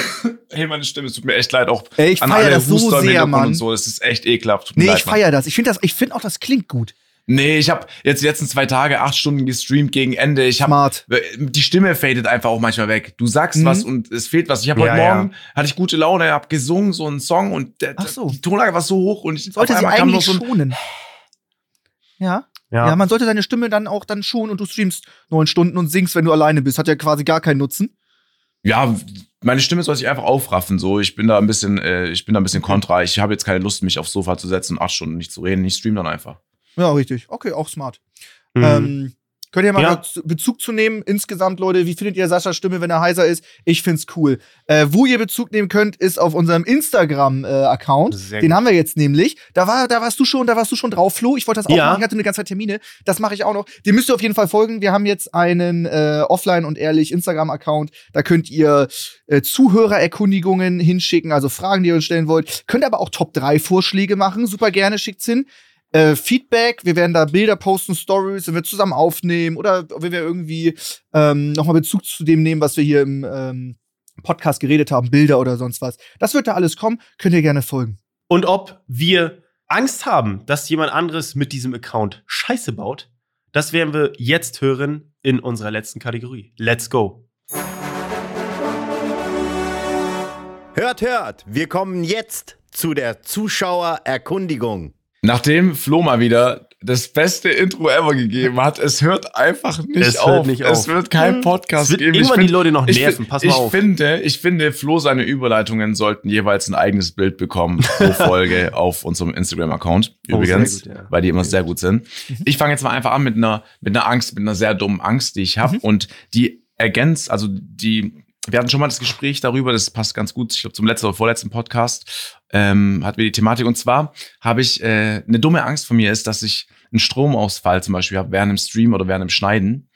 Hey, meine Stimme, es tut mir echt leid, auch Ey, ich an alle das so Huster im sehr, Mann. und so. Es ist echt ekelhaft. Tut Nee, leid, ich Mann. feier das. Ich finde das, ich finde auch, das klingt gut. Nee, ich habe jetzt die letzten zwei Tage acht Stunden gestreamt gegen Ende. Ich habe Smart. die Stimme fadet einfach auch manchmal weg. Du sagst Mhm. was und es fehlt was. Ich habe Ja, heute ja. Morgen hatte ich gute Laune, habe gesungen so einen Song und der, Ach so. die Tonlage war so hoch und ich Sollte sie eigentlich so schonen. Ja. ja. man sollte seine Stimme dann auch dann schonen und du streamst neun Stunden und singst, wenn du alleine bist. Hat ja quasi gar keinen Nutzen. ja, meine Stimme soll sich einfach aufraffen. So, ich bin da ein bisschen, äh, ich bin da ein bisschen kontra. Ich habe jetzt keine Lust, mich aufs Sofa zu setzen und acht Stunden nicht zu reden. Ich stream dann einfach. Ja, richtig. Okay, auch smart. Mhm. Ähm, könnt ihr mal Ja. Bezug zu nehmen? Insgesamt, Leute, wie findet ihr Saschas Stimme, wenn er heiser ist? Ich find's cool. Äh, wo ihr Bezug nehmen könnt, ist auf unserem Instagram-Account. Sehr Den gut. haben wir jetzt nämlich. Da, war, da warst du schon, da warst du schon drauf, Flo. Ich wollte das auch Ja. machen. Ich hatte eine ganze Zeit Termine. Das mache ich auch noch. Den müsst ihr auf jeden Fall folgen. Wir haben jetzt einen äh, offline und ehrlich Instagram-Account. Da könnt ihr äh, Zuhörererkundigungen hinschicken, also Fragen, die ihr uns stellen wollt. Könnt aber auch Top 3 Vorschläge machen. Super gerne, schickt's hin. Äh, Feedback, wir werden da Bilder posten, Stories, wenn wir zusammen aufnehmen oder wenn wir irgendwie ähm, nochmal Bezug zu dem nehmen, was wir hier im ähm, Podcast geredet haben, Bilder oder sonst was. Das wird da alles kommen, könnt ihr gerne folgen. Und ob wir Angst haben, dass jemand anderes mit diesem Account Scheiße baut, das werden wir jetzt hören in unserer letzten Kategorie. Let's go. Hört, hört, wir kommen jetzt zu der Zuschauererkundigung. Nachdem Flo mal wieder das beste Intro ever gegeben hat, es hört einfach nicht Es auf. hört nicht Es auf. wird kein Podcast Es wird geben. find- die Leute noch ich nerven. Pass mal ich auf. Finde, ich finde, Flo seine Überleitungen sollten jeweils ein eigenes Bild bekommen pro (laughs) Folge auf unserem Instagram-Account. Oh, Übrigens, sehr gut, ja. weil die immer Sehr sehr gut sind. Mhm. Ich fange jetzt mal einfach an mit einer, mit einer Angst, mit einer sehr dummen Angst, die ich habe. Mhm. Und die ergänzt, also die, wir hatten schon mal das Gespräch darüber, das passt ganz gut, ich glaube, zum letzten oder vorletzten Podcast ähm, hatten wir die Thematik. Und zwar habe ich, äh, eine dumme Angst von mir ist, dass ich einen Stromausfall zum Beispiel habe während dem Stream oder während dem Schneiden,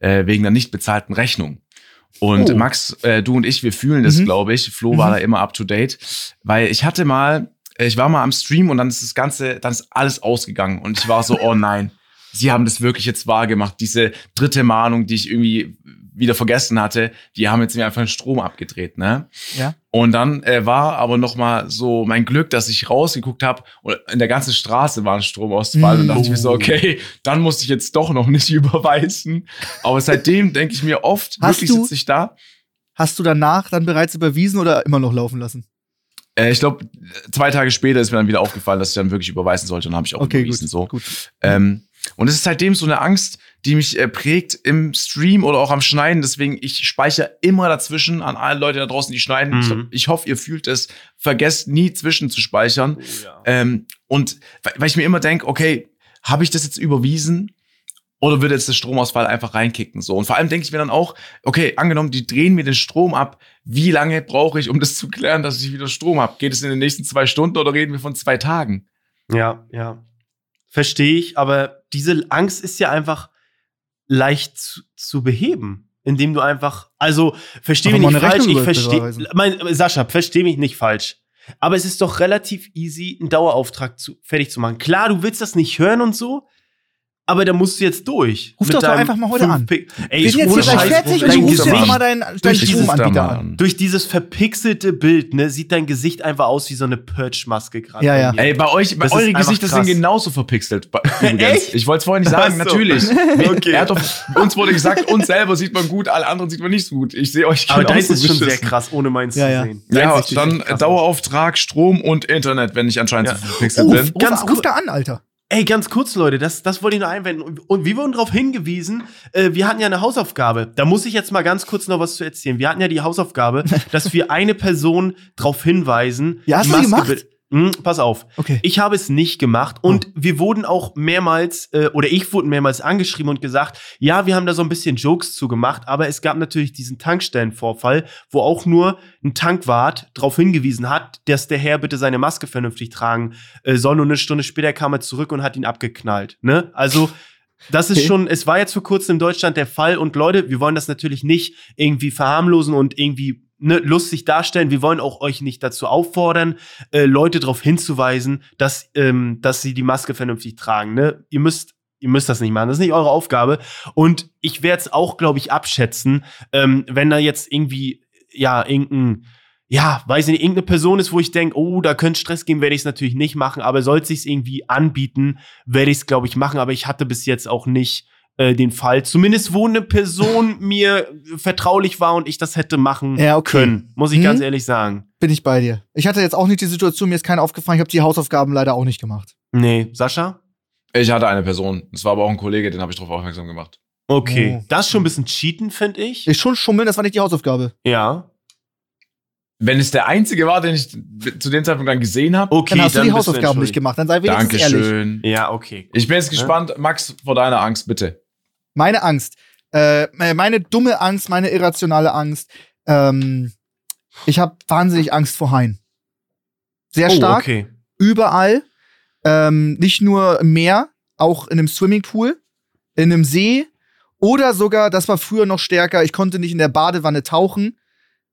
äh, wegen einer nicht bezahlten Rechnung. Und Oh. Max, äh, du und ich, wir fühlen das, Mhm. glaube ich. Flo war Mhm. da immer up to date, weil ich hatte mal, äh, ich war mal am Stream und dann ist das Ganze, dann ist alles ausgegangen und ich war so, oh nein, sie haben das wirklich jetzt wahr gemacht. Diese dritte Mahnung, die ich irgendwie wieder vergessen hatte, die haben jetzt mir einfach den Strom abgedreht, ne? Ja. Und dann äh, war aber noch mal so mein Glück, dass ich rausgeguckt habe und in der ganzen Straße war ein Stromausfall Mm. und dachte ich mir so, okay, dann musste ich jetzt doch noch nicht (laughs) überweisen. Aber seitdem denke ich mir oft, Hast wirklich sitze ich da. Hast du danach dann bereits überwiesen oder immer noch laufen lassen? Äh, ich glaube, zwei Tage später ist mir dann wieder aufgefallen, dass ich dann wirklich überweisen sollte und dann habe ich auch Okay, überwiesen. gut. So. gut. Ähm, und es ist seitdem so eine Angst, die mich äh, prägt im Stream oder auch am Schneiden. Deswegen, ich speichere immer dazwischen an alle Leute da draußen, die schneiden. Mhm. Ich, ich hoffe, ihr fühlt es. Vergesst nie zwischen zu speichern. Oh, ja. Ähm, und weil weil ich mir immer denke, okay, habe ich das jetzt überwiesen? Oder würde jetzt der Stromausfall einfach reinkicken? So. Und vor allem denke ich mir dann auch, okay, angenommen, die drehen mir den Strom ab. Wie lange brauche ich, um das zu klären, dass ich wieder Strom habe? Geht es in den nächsten zwei Stunden oder reden wir von zwei Tagen? Ja, ja. Verstehe ich, aber diese Angst ist ja einfach leicht zu, zu beheben, indem du einfach, also verstehe mich nicht falsch, ich Rechnung verstehe, überweisen. mein, Sascha, verstehe mich nicht falsch. Aber es ist doch relativ easy, einen Dauerauftrag zu, fertig zu machen. Klar, du willst das nicht hören und so, aber da musst du jetzt durch. Ruf doch doch einfach mal heute an. Pi- Ey, Wir sind jetzt hier gleich fertig und du rufst jetzt mal deinen, deinen durch Ich Stromanbieter an. durch dieses verpixelte Bild, ne, sieht dein Gesicht einfach aus wie so eine Purge-Maske gerade. Ja, bei ja. Ey, bei euch, bei Das ist eure Gesichter sind genauso verpixelt. (laughs) Übrigens. Echt? Ich wollte es vorhin nicht sagen, natürlich. (laughs) Okay. Er hat doch, uns wurde gesagt, uns selber sieht man gut, alle anderen sieht man nicht so gut. Ich sehe euch Aber da genauso ist es schon sehr krass, ohne meins zu sehen. Ja, dann. Dauerauftrag, Strom und Internet, wenn ich anscheinend zu verpixelt bin. ruf, Ganz cool. da an, Alter. Ey, ganz kurz, Leute, das, das wollte ich nur einwenden. Und, und wir wurden darauf hingewiesen, äh, wir hatten ja eine Hausaufgabe. Da muss ich jetzt mal ganz kurz noch was zu erzählen. Wir hatten ja die Hausaufgabe, (laughs) dass wir eine Person darauf hinweisen. Ja, hast du gemacht? Hm, pass auf. Okay. Ich habe es nicht gemacht und wir wurden auch mehrmals, äh, oder ich wurde mehrmals angeschrieben und gesagt, ja, wir haben da so ein bisschen Jokes zugemacht, aber es gab natürlich diesen Tankstellenvorfall, wo auch nur ein Tankwart darauf hingewiesen hat, dass der Herr bitte seine Maske vernünftig tragen äh, soll und eine Stunde später kam er zurück und hat ihn abgeknallt. Ne? Also das ist Okay. schon, es war jetzt vor kurzem in Deutschland der Fall und Leute, wir wollen das natürlich nicht irgendwie verharmlosen und irgendwie ne, lustig darstellen. Wir wollen auch euch nicht dazu auffordern, äh, Leute darauf hinzuweisen, dass, ähm, dass sie die Maske vernünftig tragen. Ne? Ihr müsst Ihr müsst das nicht machen, das ist nicht eure Aufgabe. Und ich werde es auch, glaube ich, abschätzen, ähm, wenn da jetzt irgendwie, ja, irgendein, ja, weiß ich nicht, irgendeine Person ist, wo ich denke, oh, da könnte Stress geben, werde ich es natürlich nicht machen. Aber sollte sich irgendwie anbieten, werde ich es, glaube ich, machen. Aber ich hatte bis jetzt auch nicht äh, den Fall, zumindest wo eine Person (laughs) mir vertraulich war und ich das hätte machen Ja, okay. können, muss ich Hm? ganz ehrlich sagen. Bin ich bei dir. Ich hatte jetzt auch nicht die Situation, mir ist keiner aufgefallen, ich habe die Hausaufgaben leider auch nicht gemacht. Nee, Sascha? Ich hatte eine Person. Das war aber auch ein Kollege, den habe ich darauf aufmerksam gemacht. Okay. Oh. Das ist schon ein bisschen Cheaten, finde ich. Ich schon schummeln, das war nicht die Hausaufgabe. Ja. Wenn es der einzige war, den ich zu dem Zeitpunkt dann gesehen habe, Okay, Dann hast du die Hausaufgaben nicht gemacht, dann sei wenigstens ehrlich. Dankeschön. Ja, okay. Ich bin jetzt gespannt, Max, vor deiner Angst, bitte. Meine Angst. Äh, meine dumme Angst, meine irrationale Angst. Ähm, ich habe wahnsinnig Angst vor Haien. Sehr stark. Oh, okay. überall. Ähm, nicht nur im Meer, auch in einem Swimmingpool, in einem See oder sogar, das war früher noch stärker, ich konnte nicht in der Badewanne tauchen,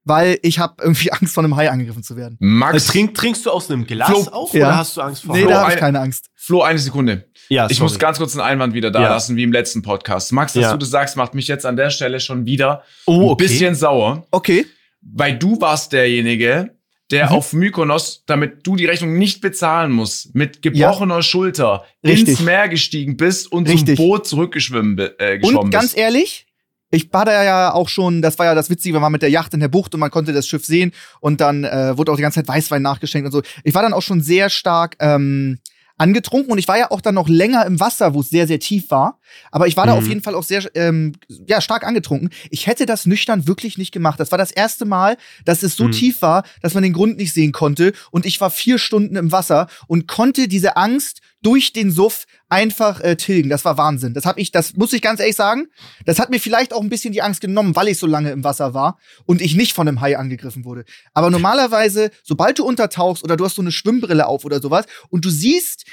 weil ich habe irgendwie (laughs) Angst vor einem Hai angegriffen zu werden. Äh, Max, trink, trinkst du aus einem Glas Flo- auf Ja. oder hast du Angst vor Nee, Flo, da habe ich eine- keine Angst. Flo, eine Sekunde. Ja, Ich sorry. muss ganz kurz einen Einwand wieder da Ja. lassen, wie im letzten Podcast. Max, dass Ja. du das sagst, macht mich jetzt an der Stelle schon wieder oh, ein okay. bisschen sauer, Okay. weil du warst derjenige, der Mhm. auf Mykonos, damit du die Rechnung nicht bezahlen musst, mit gebrochener Schulter Richtig. ins Meer gestiegen bist und Richtig. zum Boot zurückgeschwommen äh, geschwommen Und ganz ehrlich, ich war da ja auch schon, das war ja das Witzige, wir waren mit der Yacht in der Bucht und man konnte das Schiff sehen und dann äh, wurde auch die ganze Zeit Weißwein nachgeschenkt und so. Ich war dann auch schon sehr stark ähm, angetrunken und ich war ja auch dann noch länger im Wasser, wo es sehr, sehr tief war. Aber ich war da Mhm. auf jeden Fall auch sehr ähm, ja, stark angetrunken. Ich hätte das nüchtern wirklich nicht gemacht. Das war das erste Mal, dass es so Mhm. tief war, dass man den Grund nicht sehen konnte. Und ich war vier Stunden im Wasser und konnte diese Angst durch den Suff einfach äh, tilgen. Das war Wahnsinn. Das habe ich, das muss ich ganz ehrlich sagen. Das hat mir vielleicht auch ein bisschen die Angst genommen, weil ich so lange im Wasser war und ich nicht von einem Hai angegriffen wurde. Aber normalerweise, sobald du untertauchst oder du hast so eine Schwimmbrille auf oder sowas und du siehst,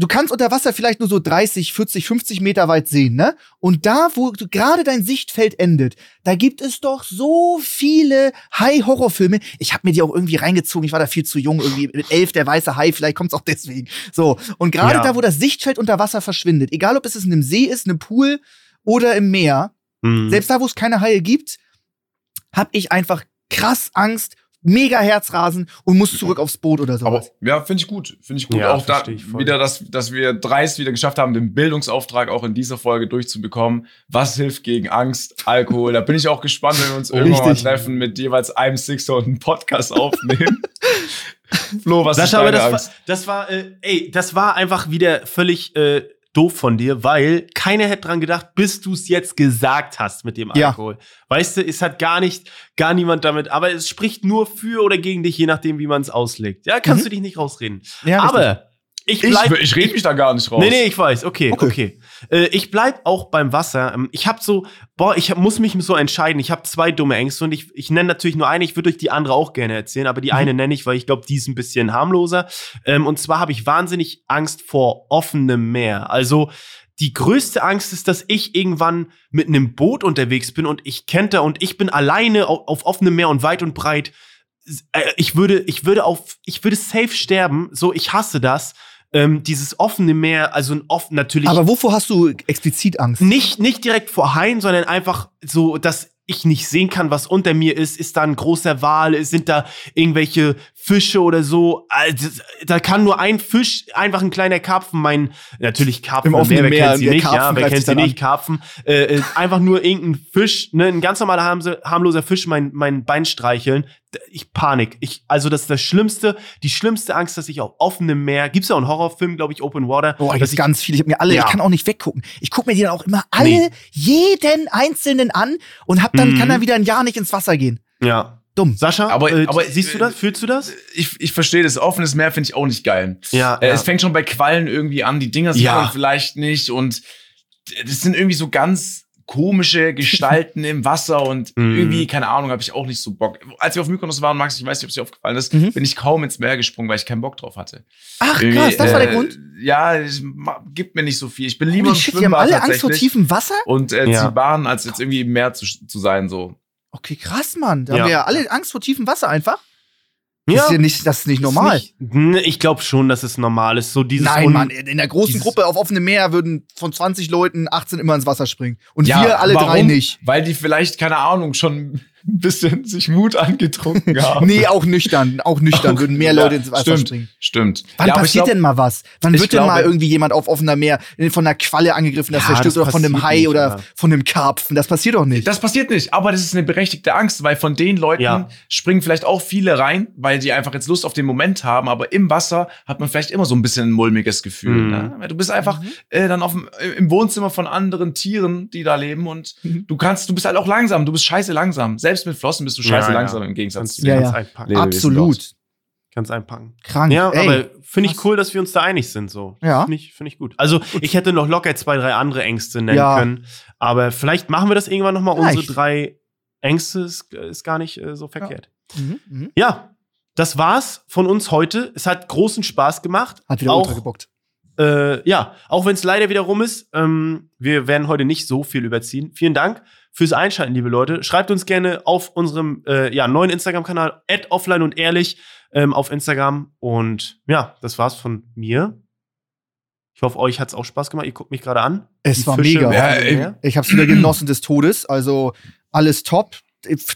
du kannst unter Wasser vielleicht nur so 30, 40, 50 Meter weit sehen, ne? Und da, wo gerade dein Sichtfeld endet, da gibt es doch so viele Hai-Horrorfilme. Ich habe mir die auch irgendwie reingezogen. Ich war da viel zu jung, irgendwie mit elf, der weiße Hai. Vielleicht kommt's auch deswegen. So. Und gerade Ja. da, wo das Sichtfeld unter Wasser verschwindet, egal ob es in einem See ist, einem Pool oder im Meer, Mhm. Selbst da, wo es keine Haie gibt, habe ich einfach krass Angst, mega Herzrasen und muss zurück aufs Boot oder sowas. Aber, ja, finde ich gut. Finde ich gut. Ja, auch da wieder, dass, dass wir dreist wieder geschafft haben, den Bildungsauftrag auch in dieser Folge durchzubekommen. Was hilft gegen Angst? Alkohol. da bin ich auch gespannt, wenn wir uns irgendwann mal treffen, mit jeweils einem Sixer und einen Podcast aufnehmen. (laughs) Flo, was Sascha, ist deine aber das Angst? War, das war, äh, ey, das war einfach wieder völlig äh, doof von dir, weil keiner hätte dran gedacht, bis du es jetzt gesagt hast mit dem Alkohol. Ja. Weißt du, es hat gar nicht, gar niemand damit, aber es spricht nur für oder gegen dich, je nachdem, wie man es auslegt. Ja, kannst mhm. du dich nicht rausreden. Ja, aber ich, bleib, ich, ich rede mich da gar nicht raus. Nee, nee, ich weiß. Okay, okay. okay. Äh, ich bleib auch beim Wasser. Ähm, ich habe so, boah, ich hab, muss mich so entscheiden. Ich habe zwei dumme Ängste und ich, ich nenne natürlich nur eine. Ich würde euch die andere auch gerne erzählen, aber die mhm. eine nenne ich, weil ich glaube, die ist ein bisschen harmloser. Ähm, und zwar habe ich wahnsinnig Angst vor offenem Meer. Also die größte Angst ist, dass ich irgendwann mit einem Boot unterwegs bin und ich kenne und ich bin alleine auf, auf offenem Meer und weit und breit äh, ich würde, ich würde auf, ich würde safe sterben. So, ich hasse das ähm, dieses offene Meer, also ein offen natürlich. Aber wovor hast du explizit Angst? Nicht, nicht direkt vor Haien, sondern einfach so, dass ich nicht sehen kann, was unter mir ist. Ist da ein großer Wal? Sind da irgendwelche Fische oder so? Also, da kann nur ein Fisch, einfach ein kleiner Karpfen, mein, natürlich Karpfen, Im wer, wer Meer, kennt sie nicht, Karpfen ja, wer kennt sie nicht, Karpfen, äh, äh, einfach nur irgendein Fisch, ne, ein ganz normaler harmloser Fisch, mein, mein Bein streicheln, ich Panik. Ich, also das ist das Schlimmste, die schlimmste Angst, dass ich auf offenem Meer, gibt's ja auch einen Horrorfilm, glaube ich, Open Water. Oh, ich ganz viele, ich habe mir alle, ja. ich kann auch nicht weggucken. Ich gucke mir die dann auch immer alle, nee. jeden einzelnen an und hab dann, mhm. kann dann wieder ein Jahr nicht ins Wasser gehen. Ja. Dumm. Sascha, aber, äh, aber siehst du das? Fühlst du das? Ich, ich verstehe das. Offenes Meer finde ich auch nicht geil. Ja, äh, ja. Es fängt schon bei Quallen irgendwie an. Die Dinger sind ja. vielleicht nicht und das sind irgendwie so ganz komische Gestalten im Wasser und (laughs) mm. irgendwie, keine Ahnung, habe ich auch nicht so Bock. Als wir auf Mykonos waren, Max, ich weiß nicht, ob es dir aufgefallen ist, mhm. bin ich kaum ins Meer gesprungen, weil ich keinen Bock drauf hatte. Ach irgendwie, krass, das war der äh, Grund? Ja, es gibt mir nicht so viel. Ich bin lieber oh, im Schwimmbad Die haben alle Angst vor tiefem Wasser? Und äh, ja. Bahn, als jetzt irgendwie im Meer zu, zu sein, so. Okay, krass, Mann. Da ja. haben wir ja alle Angst vor tiefem Wasser einfach. Ja. Das ist ja nicht, das ist nicht normal. Ist nicht, ich glaube schon, dass es normal ist. So dieses Nein, Mann, in der großen Gruppe auf offenem Meer würden von 20 Leuten 18 immer ins Wasser springen. Und ja, wir alle warum? drei nicht. Weil die vielleicht, keine Ahnung, schon ein bisschen sich Mut angetrunken (laughs) haben. nee, auch nüchtern. Auch nüchtern auch, würden mehr Leute ins Wasser stimmt, springen. Stimmt. Wann ja, passiert glaub, denn mal was? Wann wird denn mal irgendwie jemand auf offener Meer von einer Qualle angegriffen, dass ja, stirbt oder von einem Hai nicht, oder ja. von einem Karpfen? Das passiert doch nicht. Das passiert nicht, aber das ist eine berechtigte Angst, weil von den Leuten ja. springen vielleicht auch viele rein, weil die einfach jetzt Lust auf den Moment haben, aber im Wasser hat man vielleicht immer so ein bisschen ein mulmiges Gefühl. Mhm. Ne? Du bist einfach mhm. äh, dann auf, im Wohnzimmer von anderen Tieren, die da leben und mhm. du kannst, du bist halt auch langsam, du bist scheiße langsam. Selbst mit Flossen bist du scheiße ja, langsam im Gegensatz zu ja, ja. einpacken. Absolut. Kannst einpacken. Krank. Ja, Ey, aber finde ich cool, dass wir uns da einig sind. So. Ja. Finde ich, find ich gut. Also, gut. ich hätte noch locker zwei, drei andere Ängste nennen ja. können. Aber vielleicht machen wir das irgendwann nochmal. Unsere drei Ängste ist, ist gar nicht äh, so verkehrt. Ja. Mhm, mh. ja, das war's von uns heute. Es hat großen Spaß gemacht. Hat wieder ultra gebockt. Äh, ja, auch wenn es leider wieder rum ist. Ähm, wir werden heute nicht so viel überziehen. Vielen Dank fürs Einschalten, liebe Leute. Schreibt uns gerne auf unserem äh, ja, neuen Instagram-Kanal, offline und ehrlich, ähm, auf Instagram. Und ja, das war's von mir. Ich hoffe, euch hat's auch Spaß gemacht. Ihr guckt mich gerade an. Es Die war Fische mega. Ja, ich habe es wieder genossen des Todes. Also alles top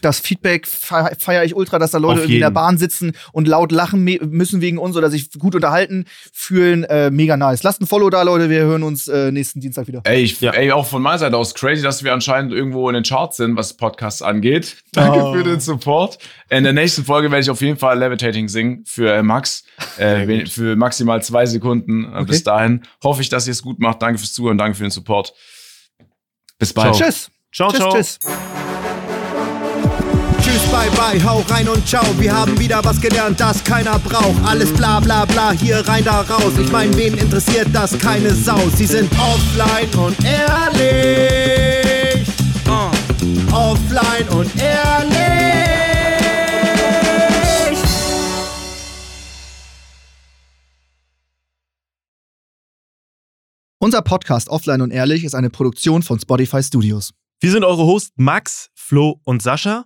das Feedback feiere ich ultra, dass da Leute irgendwie in der Bahn sitzen und laut lachen müssen wegen uns oder sich gut unterhalten fühlen. Äh, mega nice. Lasst ein Follow da, Leute. Wir hören uns äh, nächsten Dienstag wieder. Ey, ich, ja. ey, auch von meiner Seite aus crazy, dass wir anscheinend irgendwo in den Charts sind, was Podcasts angeht. Danke oh. für den Support. In der nächsten Folge werde ich auf jeden Fall Levitating singen für äh, Max. Äh, für maximal zwei Sekunden. Äh, okay. Bis dahin hoffe ich, dass ihr es gut macht. Danke fürs Zuhören. Danke für den Support. Bis bald. Ciao. Tschüss. Ciao, tschüss, ciao. Tschüss. Bye bye, hau rein und ciao. Wir haben wieder was gelernt, das keiner braucht. Alles bla bla bla, hier rein, da raus. Ich mein, wen interessiert das? Keine Sau. Sie sind offline und ehrlich. Uh. Offline und ehrlich. Unser Podcast Offline und Ehrlich ist eine Produktion von Spotify Studios. Wir sind eure Hosts Max, Flo und Sascha.